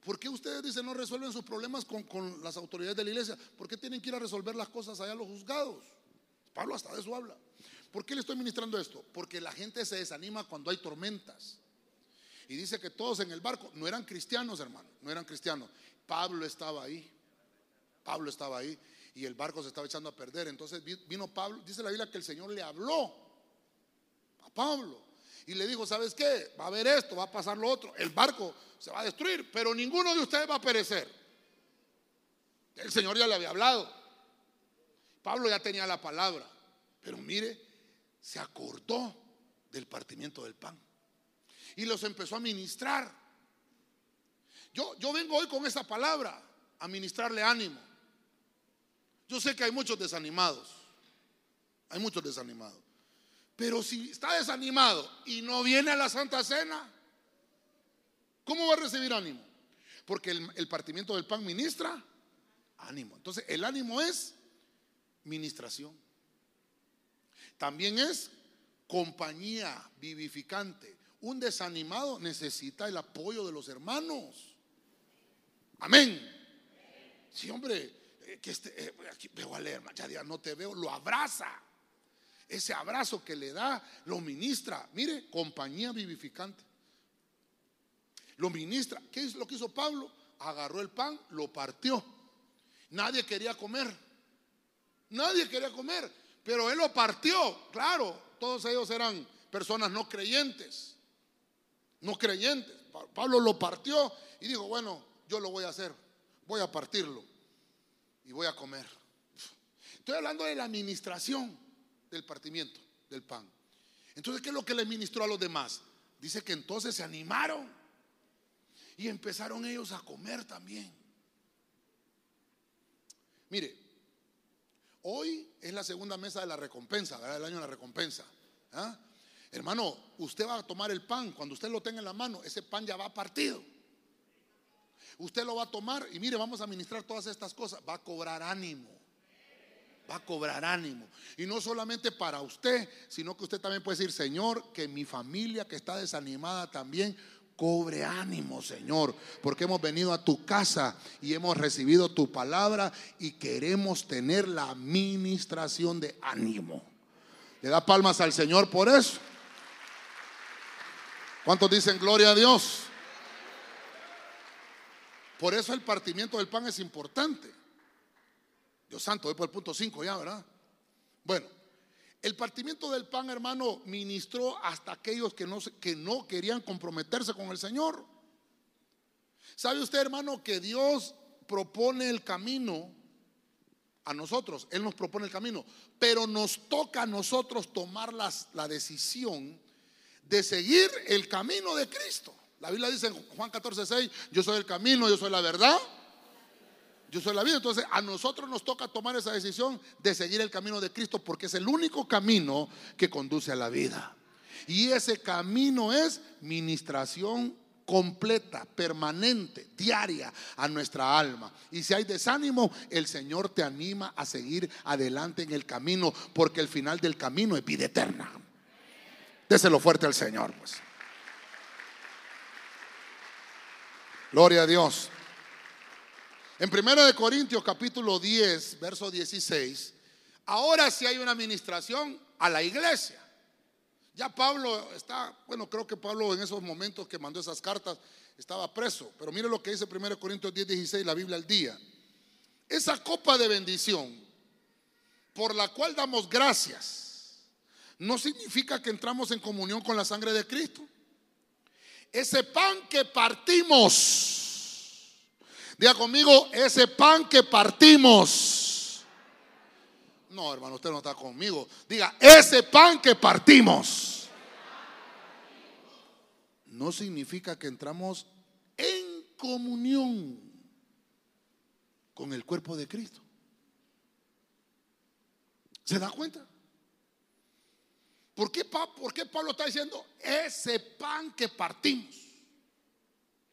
¿Por qué ustedes dicen no resuelven sus problemas con, con, las autoridades de la iglesia? ¿Por qué tienen que ir a resolver las cosas allá a los juzgados? Pablo hasta de eso habla. ¿Por qué le estoy ministrando esto? Porque la gente se desanima cuando hay tormentas. Y dice que todos en el barco no eran cristianos, hermano, no eran cristianos. Pablo estaba ahí. Pablo estaba ahí y el barco se estaba echando a perder. Entonces vino Pablo, dice la Biblia que el Señor le habló a Pablo y le dijo, ¿sabes qué? Va a haber esto, va a pasar lo otro. El barco se va a destruir, pero ninguno de ustedes va a perecer. El Señor ya le había hablado. Pablo ya tenía la palabra, pero mire, se acordó del partimiento del pan y los empezó a ministrar. Yo, yo vengo hoy con esa palabra, a ministrarle ánimo. Yo sé que hay muchos desanimados, hay muchos desanimados. Pero si está desanimado y no viene a la Santa Cena, ¿cómo va a recibir ánimo? Porque el, el partimiento del pan ministra ánimo. Entonces, el ánimo es ministración. También es compañía vivificante. Un desanimado necesita el apoyo de los hermanos. Amén. Sí, hombre, eh, que este, eh, aquí veo a leer, ya no te veo, lo abraza. Ese abrazo que le da, lo ministra. Mire, compañía vivificante. Lo ministra. ¿Qué es lo que hizo Pablo? Agarró el pan, lo partió. Nadie quería comer. Nadie quería comer. Pero él lo partió. Claro, todos ellos eran personas no creyentes no creyentes. Pablo lo partió y dijo, bueno, yo lo voy a hacer, voy a partirlo y voy a comer. Estoy hablando de la administración del partimiento del pan. Entonces, ¿qué es lo que le ministró a los demás? Dice que entonces se animaron y empezaron ellos a comer también. Mire, hoy es la segunda mesa de la recompensa, ¿verdad? El año de la recompensa. ¿ah? Hermano, usted va a tomar el pan, cuando usted lo tenga en la mano, ese pan ya va partido. Usted lo va a tomar y mire, vamos a ministrar todas estas cosas, va a cobrar ánimo. Va a cobrar ánimo. Y no solamente para usted, sino que usted también puede decir, Señor, que mi familia que está desanimada también cobre ánimo, Señor, porque hemos venido a tu casa y hemos recibido tu palabra y queremos tener la ministración de ánimo. Le da palmas al Señor por eso. ¿Cuántos dicen gloria a Dios? Por eso el partimiento del pan es importante. Dios santo, voy por el punto 5 ya, ¿verdad? Bueno, el partimiento del pan, hermano, ministró hasta aquellos que no, que no querían comprometerse con el Señor. ¿Sabe usted, hermano, que Dios propone el camino a nosotros? Él nos propone el camino, pero nos toca a nosotros tomar la decisión de seguir el camino de Cristo. La Biblia dice en Juan 14, 6, yo soy el camino, yo soy la verdad, yo soy la vida. Entonces a nosotros nos toca tomar esa decisión de seguir el camino de Cristo porque es el único camino que conduce a la vida. Y ese camino es ministración completa, permanente, diaria a nuestra alma. Y si hay desánimo, el Señor te anima a seguir adelante en el camino porque el final del camino es vida eterna. Déselo fuerte al Señor. Pues. Gloria a Dios. En 1 Corintios capítulo 10, verso 16, ahora sí hay una administración a la iglesia. Ya Pablo está, bueno, creo que Pablo en esos momentos que mandó esas cartas estaba preso, pero mire lo que dice 1 Corintios 10, 16, la Biblia al día. Esa copa de bendición por la cual damos gracias no significa que entramos en comunión con la sangre de Cristo. Ese pan que partimos, diga conmigo, ese pan que partimos. No, hermano, usted no está conmigo. Diga, ese pan que partimos. No significa que entramos en comunión con el cuerpo de Cristo. ¿Se da cuenta? ¿Por qué, ¿Por qué, Pablo está diciendo ese pan que partimos?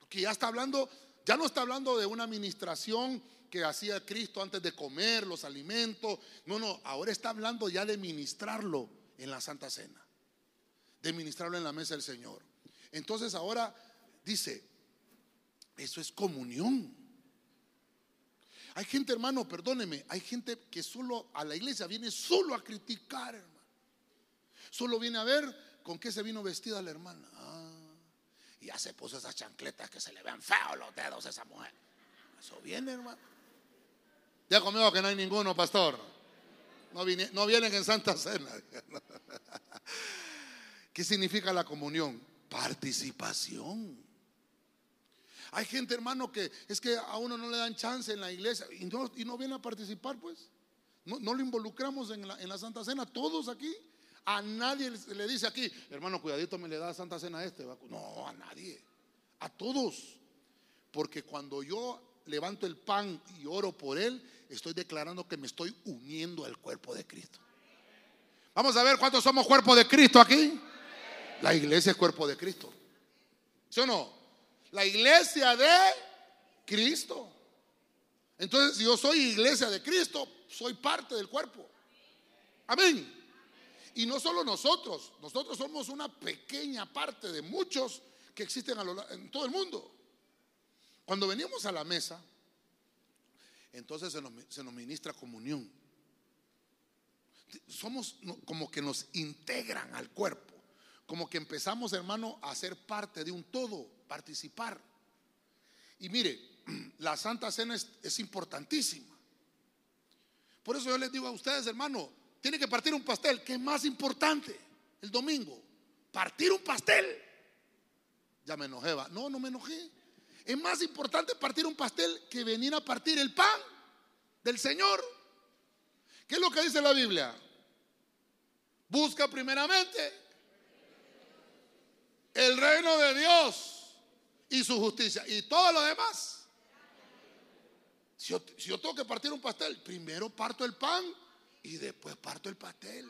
Porque ya está hablando, ya no está hablando de una administración que hacía Cristo antes de comer los alimentos. No, no, ahora está hablando ya de ministrarlo en la Santa Cena, de ministrarlo en la mesa del Señor. Entonces ahora dice, eso es comunión. Hay gente, hermano, perdóneme, hay gente que solo a la iglesia viene solo a criticar. Solo viene a ver con qué se vino vestida la hermana. Ah, y ya se puso esas chancletas que se le ven feos los dedos a esa mujer. Eso viene, hermano. Ya conmigo que no hay ninguno, pastor. No, no vienen en Santa Cena. ¿Qué significa la comunión? Participación. Hay gente, hermano, que es que a uno no le dan chance en la iglesia y no, no viene a participar, pues. No, lo involucramos en la, en la, Santa Cena, todos aquí. A nadie le dice aquí, hermano, cuidadito, me le da Santa Cena a este. No, a nadie. A todos. Porque cuando yo levanto el pan y oro por él, estoy declarando que me estoy uniendo al cuerpo de Cristo. Vamos a ver cuántos somos cuerpo de Cristo aquí. La iglesia es cuerpo de Cristo. ¿Sí o no? la iglesia de Cristo. Entonces, si yo soy iglesia de Cristo, soy parte del cuerpo. Amén. Y no solo nosotros, nosotros somos una pequeña parte de muchos que existen en todo el mundo. Cuando venimos a la mesa, entonces se nos, se nos ministra comunión. Somos como que nos integran al cuerpo, como que empezamos, hermano, a ser parte de un todo participar. Y mire, la Santa Cena es, importantísima. Por eso yo les digo a ustedes, hermano, tiene que partir un pastel, que es más importante el domingo. Partir un pastel. Ya me enojé, va. No, no me enojé. Es más importante partir un pastel que venir a partir el pan del Señor. ¿Qué es lo que dice la Biblia? Busca primeramente el reino de Dios y su justicia. Y todo lo demás. Si yo, tengo que partir un pastel, primero parto el pan y después parto el pastel.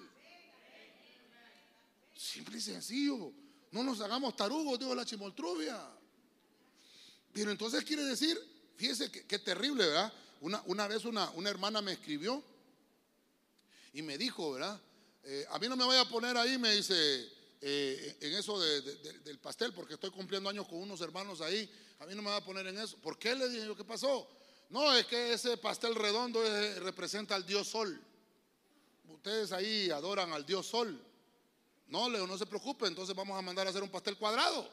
Simple y sencillo. No nos hagamos tarugos, digo la chimoltruvia. Pero entonces quiere decir, fíjese que, terrible, ¿verdad? Una, una vez una, una, hermana me escribió y me dijo, ¿verdad? Eh, a mí no me voy a poner ahí, me dice, eh, en eso del pastel, porque estoy cumpliendo años con unos hermanos ahí. A mí no me va a poner en eso. ¿Por qué le dije yo qué pasó? No, es que ese pastel redondo representa al Dios Sol. Ustedes ahí adoran al Dios Sol. No, Leo, no se preocupe, entonces vamos a mandar a hacer un pastel cuadrado.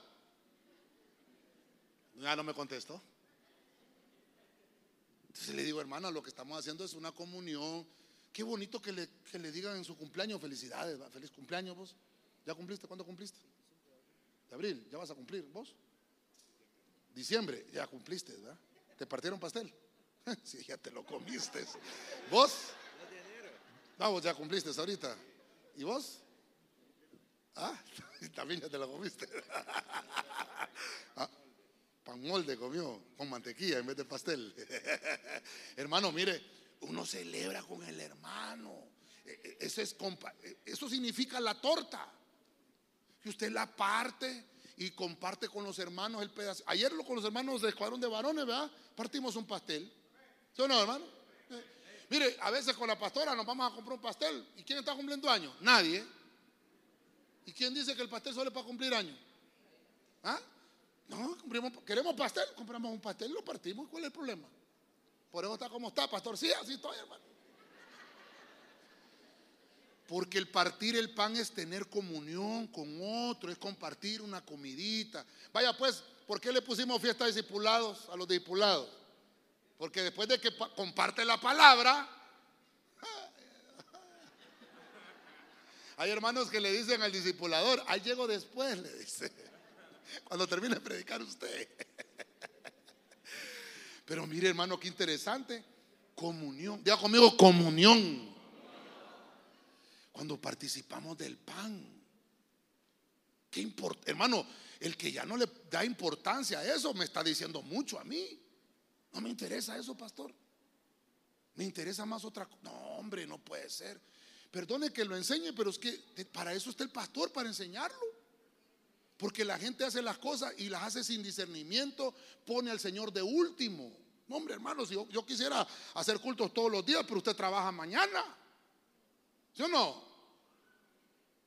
Ya no me contestó. Entonces le digo, hermana, lo que estamos haciendo es una comunión. Qué bonito que le, que le digan en su cumpleaños felicidades, feliz cumpleaños vos. ¿Ya cumpliste? ¿Cuándo cumpliste? De abril, ¿ya vas a cumplir vos? Diciembre, ya cumpliste, ¿verdad? ¿Te partieron pastel? sí, ya te lo comiste. ¿Vos? Vamos, ya cumpliste ahorita. ¿Y vos? Ah, también ya te lo comiste. ah, pan molde comió con mantequilla en vez de pastel. hermano, mire, uno celebra con el hermano. E, e, eso, es, e, eso significa la torta que usted la parte y comparte con los hermanos el pedazo. Ayer con los hermanos de Escuadrón de Varones, ¿verdad? Partimos un pastel. ¿Sí o no, hermano? Mire, a veces con la pastora nos vamos a comprar un pastel. ¿Y quién está cumpliendo años? Nadie. ¿Y quién dice que el pastel solo es para cumplir años? ¿Ah? No, queremos pastel, compramos un pastel y lo partimos. ¿Cuál es el problema? Por eso está como está, pastor. Sí, así estoy, hermano. Porque el partir el pan es tener comunión con otro, es compartir una comidita. Vaya pues, ¿por qué le pusimos fiesta de discipulados a los discipulados? Porque después de que comparte la palabra, hay hermanos que le dicen al discipulador, ahí llego después, le dice, cuando termine de predicar usted. Pero mire hermano, qué interesante, comunión. Diga conmigo, comunión cuando participamos del pan. ¿Qué? Hermano, el que ya no le da importancia a eso me está diciendo mucho a mí. No me interesa eso, pastor. Me interesa más otra cosa. No, hombre, no puede ser. Perdone que lo enseñe, pero es que para eso está el pastor, para enseñarlo. Porque la gente hace las cosas y las hace sin discernimiento, pone al Señor de último. No, hombre, hermano, si yo, quisiera hacer cultos todos los días, pero usted trabaja mañana. ¿Sí o no?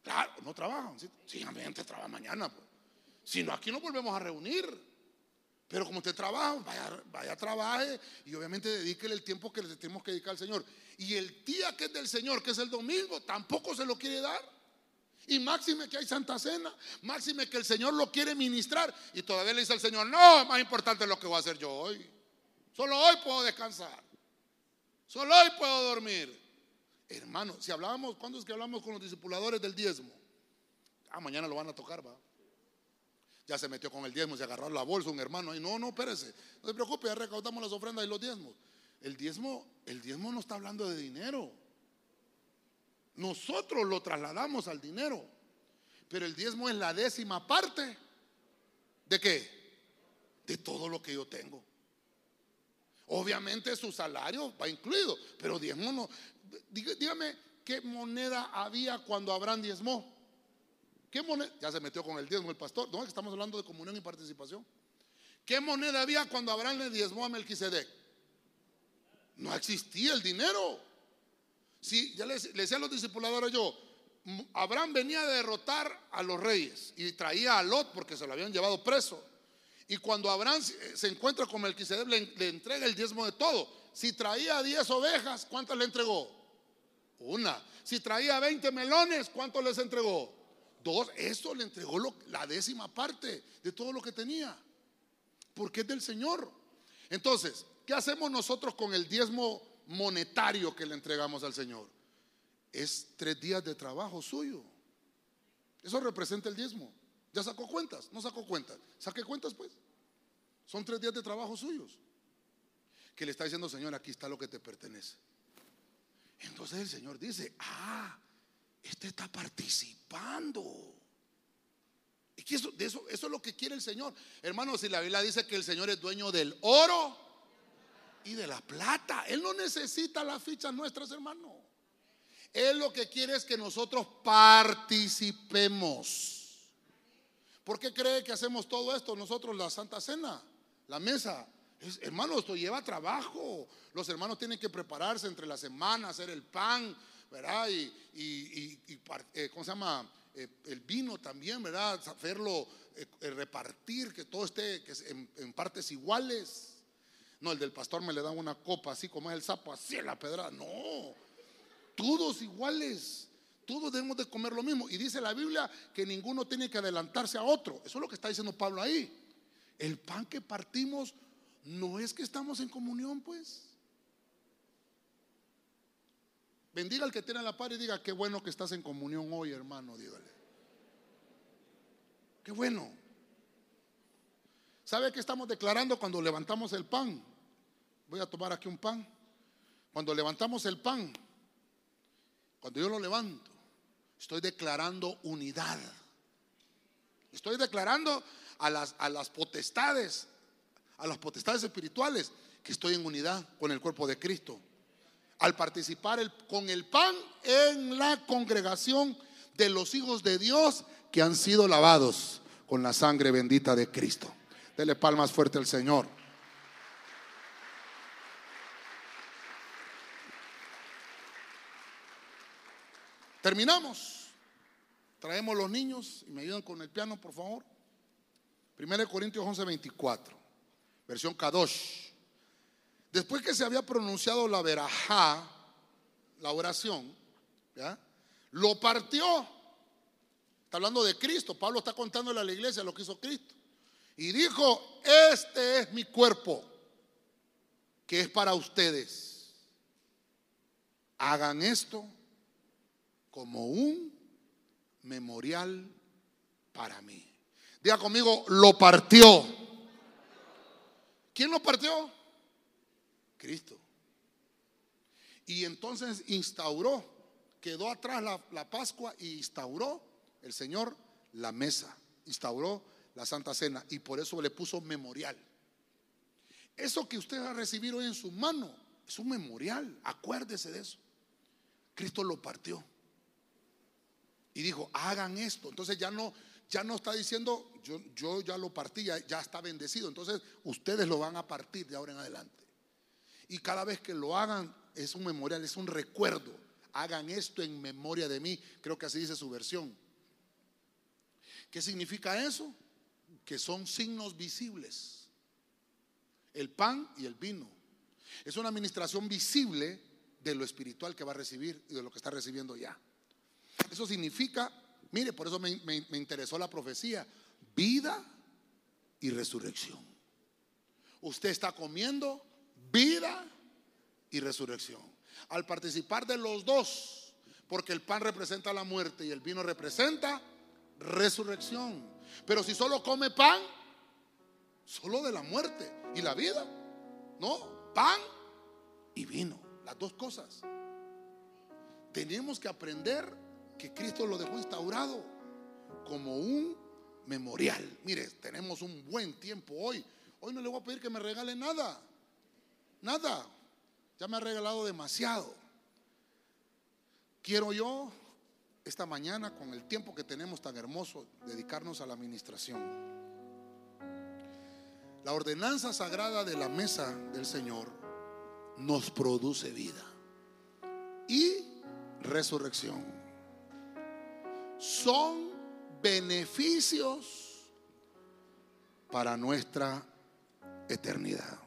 Claro, no trabajan. Sí, sí trabaja mañana. Pues. Si no, aquí nos volvemos a reunir. Pero como usted trabaja, vaya, trabaje y obviamente dedíquele el tiempo que le tenemos que dedicar al Señor. Y el día que es del Señor, que es el domingo, tampoco se lo quiere dar. Y máxime que hay Santa Cena, máxime que el Señor lo quiere ministrar. Y todavía le dice al Señor, no, más importante lo que voy a hacer yo hoy. Solo hoy puedo descansar. Solo hoy puedo dormir. Hermano, si hablábamos, ¿cuándo es que hablamos con los discipuladores del diezmo? Ah, mañana lo van a tocar, va. Ya se metió con el diezmo, se agarró la bolsa un hermano. Y no, no, espérese. No se preocupe, ya recaudamos las ofrendas y los diezmos. El diezmo, el diezmo no está hablando de dinero. Nosotros lo trasladamos al dinero. Pero el diezmo es la décima parte. ¿De qué? De todo lo que yo tengo. Obviamente su salario va incluido, pero diezmo no. Dígame qué moneda había cuando Abraham diezmó. ¿Qué moneda? Ya se metió con el diezmo el pastor. No, estamos hablando de comunión y participación. ¿Qué moneda había cuando Abraham le diezmó a Melquisedec? No existía el dinero. Sí, ya le, decía a los discipuladores yo, Abraham venía a derrotar a los reyes y traía a Lot porque se lo habían llevado preso. Y cuando Abraham se encuentra con Melquisedec, le, le entrega el diezmo de todo. Si traía 10 ovejas, ¿cuántas le entregó? Una. Si traía 20 melones, ¿cuánto les entregó? Dos. Eso le entregó la décima parte de todo lo que tenía. Porque es del Señor. Entonces, ¿qué hacemos nosotros con el diezmo monetario que le entregamos al Señor? Es tres días de trabajo suyo. Eso representa el diezmo. ¿Ya sacó cuentas? No sacó cuentas. Saque cuentas pues. Son tres días de trabajo suyos. Que le está diciendo, Señor, aquí está lo que te pertenece. Entonces el Señor dice, ah, este está participando. Y que eso, eso, eso es lo que quiere el Señor. Hermanos, si la Biblia dice que el Señor es dueño del oro y de la plata, Él no necesita las fichas nuestras, hermano. Él lo que quiere es que nosotros participemos. ¿Por qué cree que hacemos todo esto? Nosotros la Santa Cena, la mesa, hermano, esto lleva trabajo. Los hermanos tienen que prepararse entre la semana, hacer el pan, ¿verdad? Y, eh, ¿cómo se llama? Eh, el vino también, ¿verdad? Hacerlo, eh, repartir, que todo esté en, partes iguales. No, el del pastor me le da una copa así como es el sapo, así en la pedra. No, todos iguales. Todos debemos de comer lo mismo. Y dice la Biblia que ninguno tiene que adelantarse a otro. Eso es lo que está diciendo Pablo ahí. El pan que partimos no es que estamos en comunión, pues. Bendiga al que tiene la par y diga, qué bueno que estás en comunión hoy, hermano, dígale. Qué bueno. ¿Sabe qué estamos declarando cuando levantamos el pan? Voy a tomar aquí un pan. Cuando levantamos el pan, cuando yo lo levanto, estoy declarando unidad. Estoy declarando a las, a las potestades a las potestades espirituales, que estoy en unidad con el cuerpo de Cristo. Al participar con el pan en la congregación de los hijos de Dios que han sido lavados con la sangre bendita de Cristo. Dele palmas fuerte al Señor. Terminamos. Traemos los niños y me ayudan con el piano, por favor. 1 Corintios 11, 24 versión Kadosh. Después que se había pronunciado la verajá, la oración, lo partió. Está hablando de Cristo. Pablo está contándole a la iglesia lo que hizo Cristo. Y dijo, este es mi cuerpo, que es para ustedes. Hagan esto como un memorial para mí. Diga conmigo, lo partió. ¿Quién lo partió? Cristo. Y entonces instauró, quedó atrás la, la Pascua y instauró el Señor la mesa, instauró la Santa Cena y por eso le puso memorial. Eso que usted va a recibir hoy en su mano es un memorial, acuérdese de eso. Cristo lo partió y dijo, hagan esto. Entonces ya no, ya no está diciendo, yo, yo ya lo partí, ya, ya está bendecido. Entonces ustedes lo van a partir de ahora en adelante. Y cada vez que lo hagan es un memorial, es un recuerdo. Hagan esto en memoria de mí. Creo que así dice su versión. ¿Qué significa eso? Que son signos visibles. El pan y el vino. Es una administración visible de lo espiritual que va a recibir y de lo que está recibiendo ya. Eso significa, mire, por eso me, interesó la profecía, vida y resurrección. Usted está comiendo vida y resurrección. Al participar de los dos, porque el pan representa la muerte y el vino representa resurrección. Pero si solo come pan, solo de la muerte y la vida. No, pan y vino, las dos cosas. Tenemos que aprender que Cristo lo dejó instaurado como un memorial. Mire, tenemos un buen tiempo hoy. Hoy no le voy a pedir que me regale nada. Nada. Ya me ha regalado demasiado. Quiero yo esta mañana, con el tiempo que tenemos tan hermoso, dedicarnos a la administración. La ordenanza sagrada de la mesa del Señor nos produce vida y resurrección. Son beneficios para nuestra eternidad.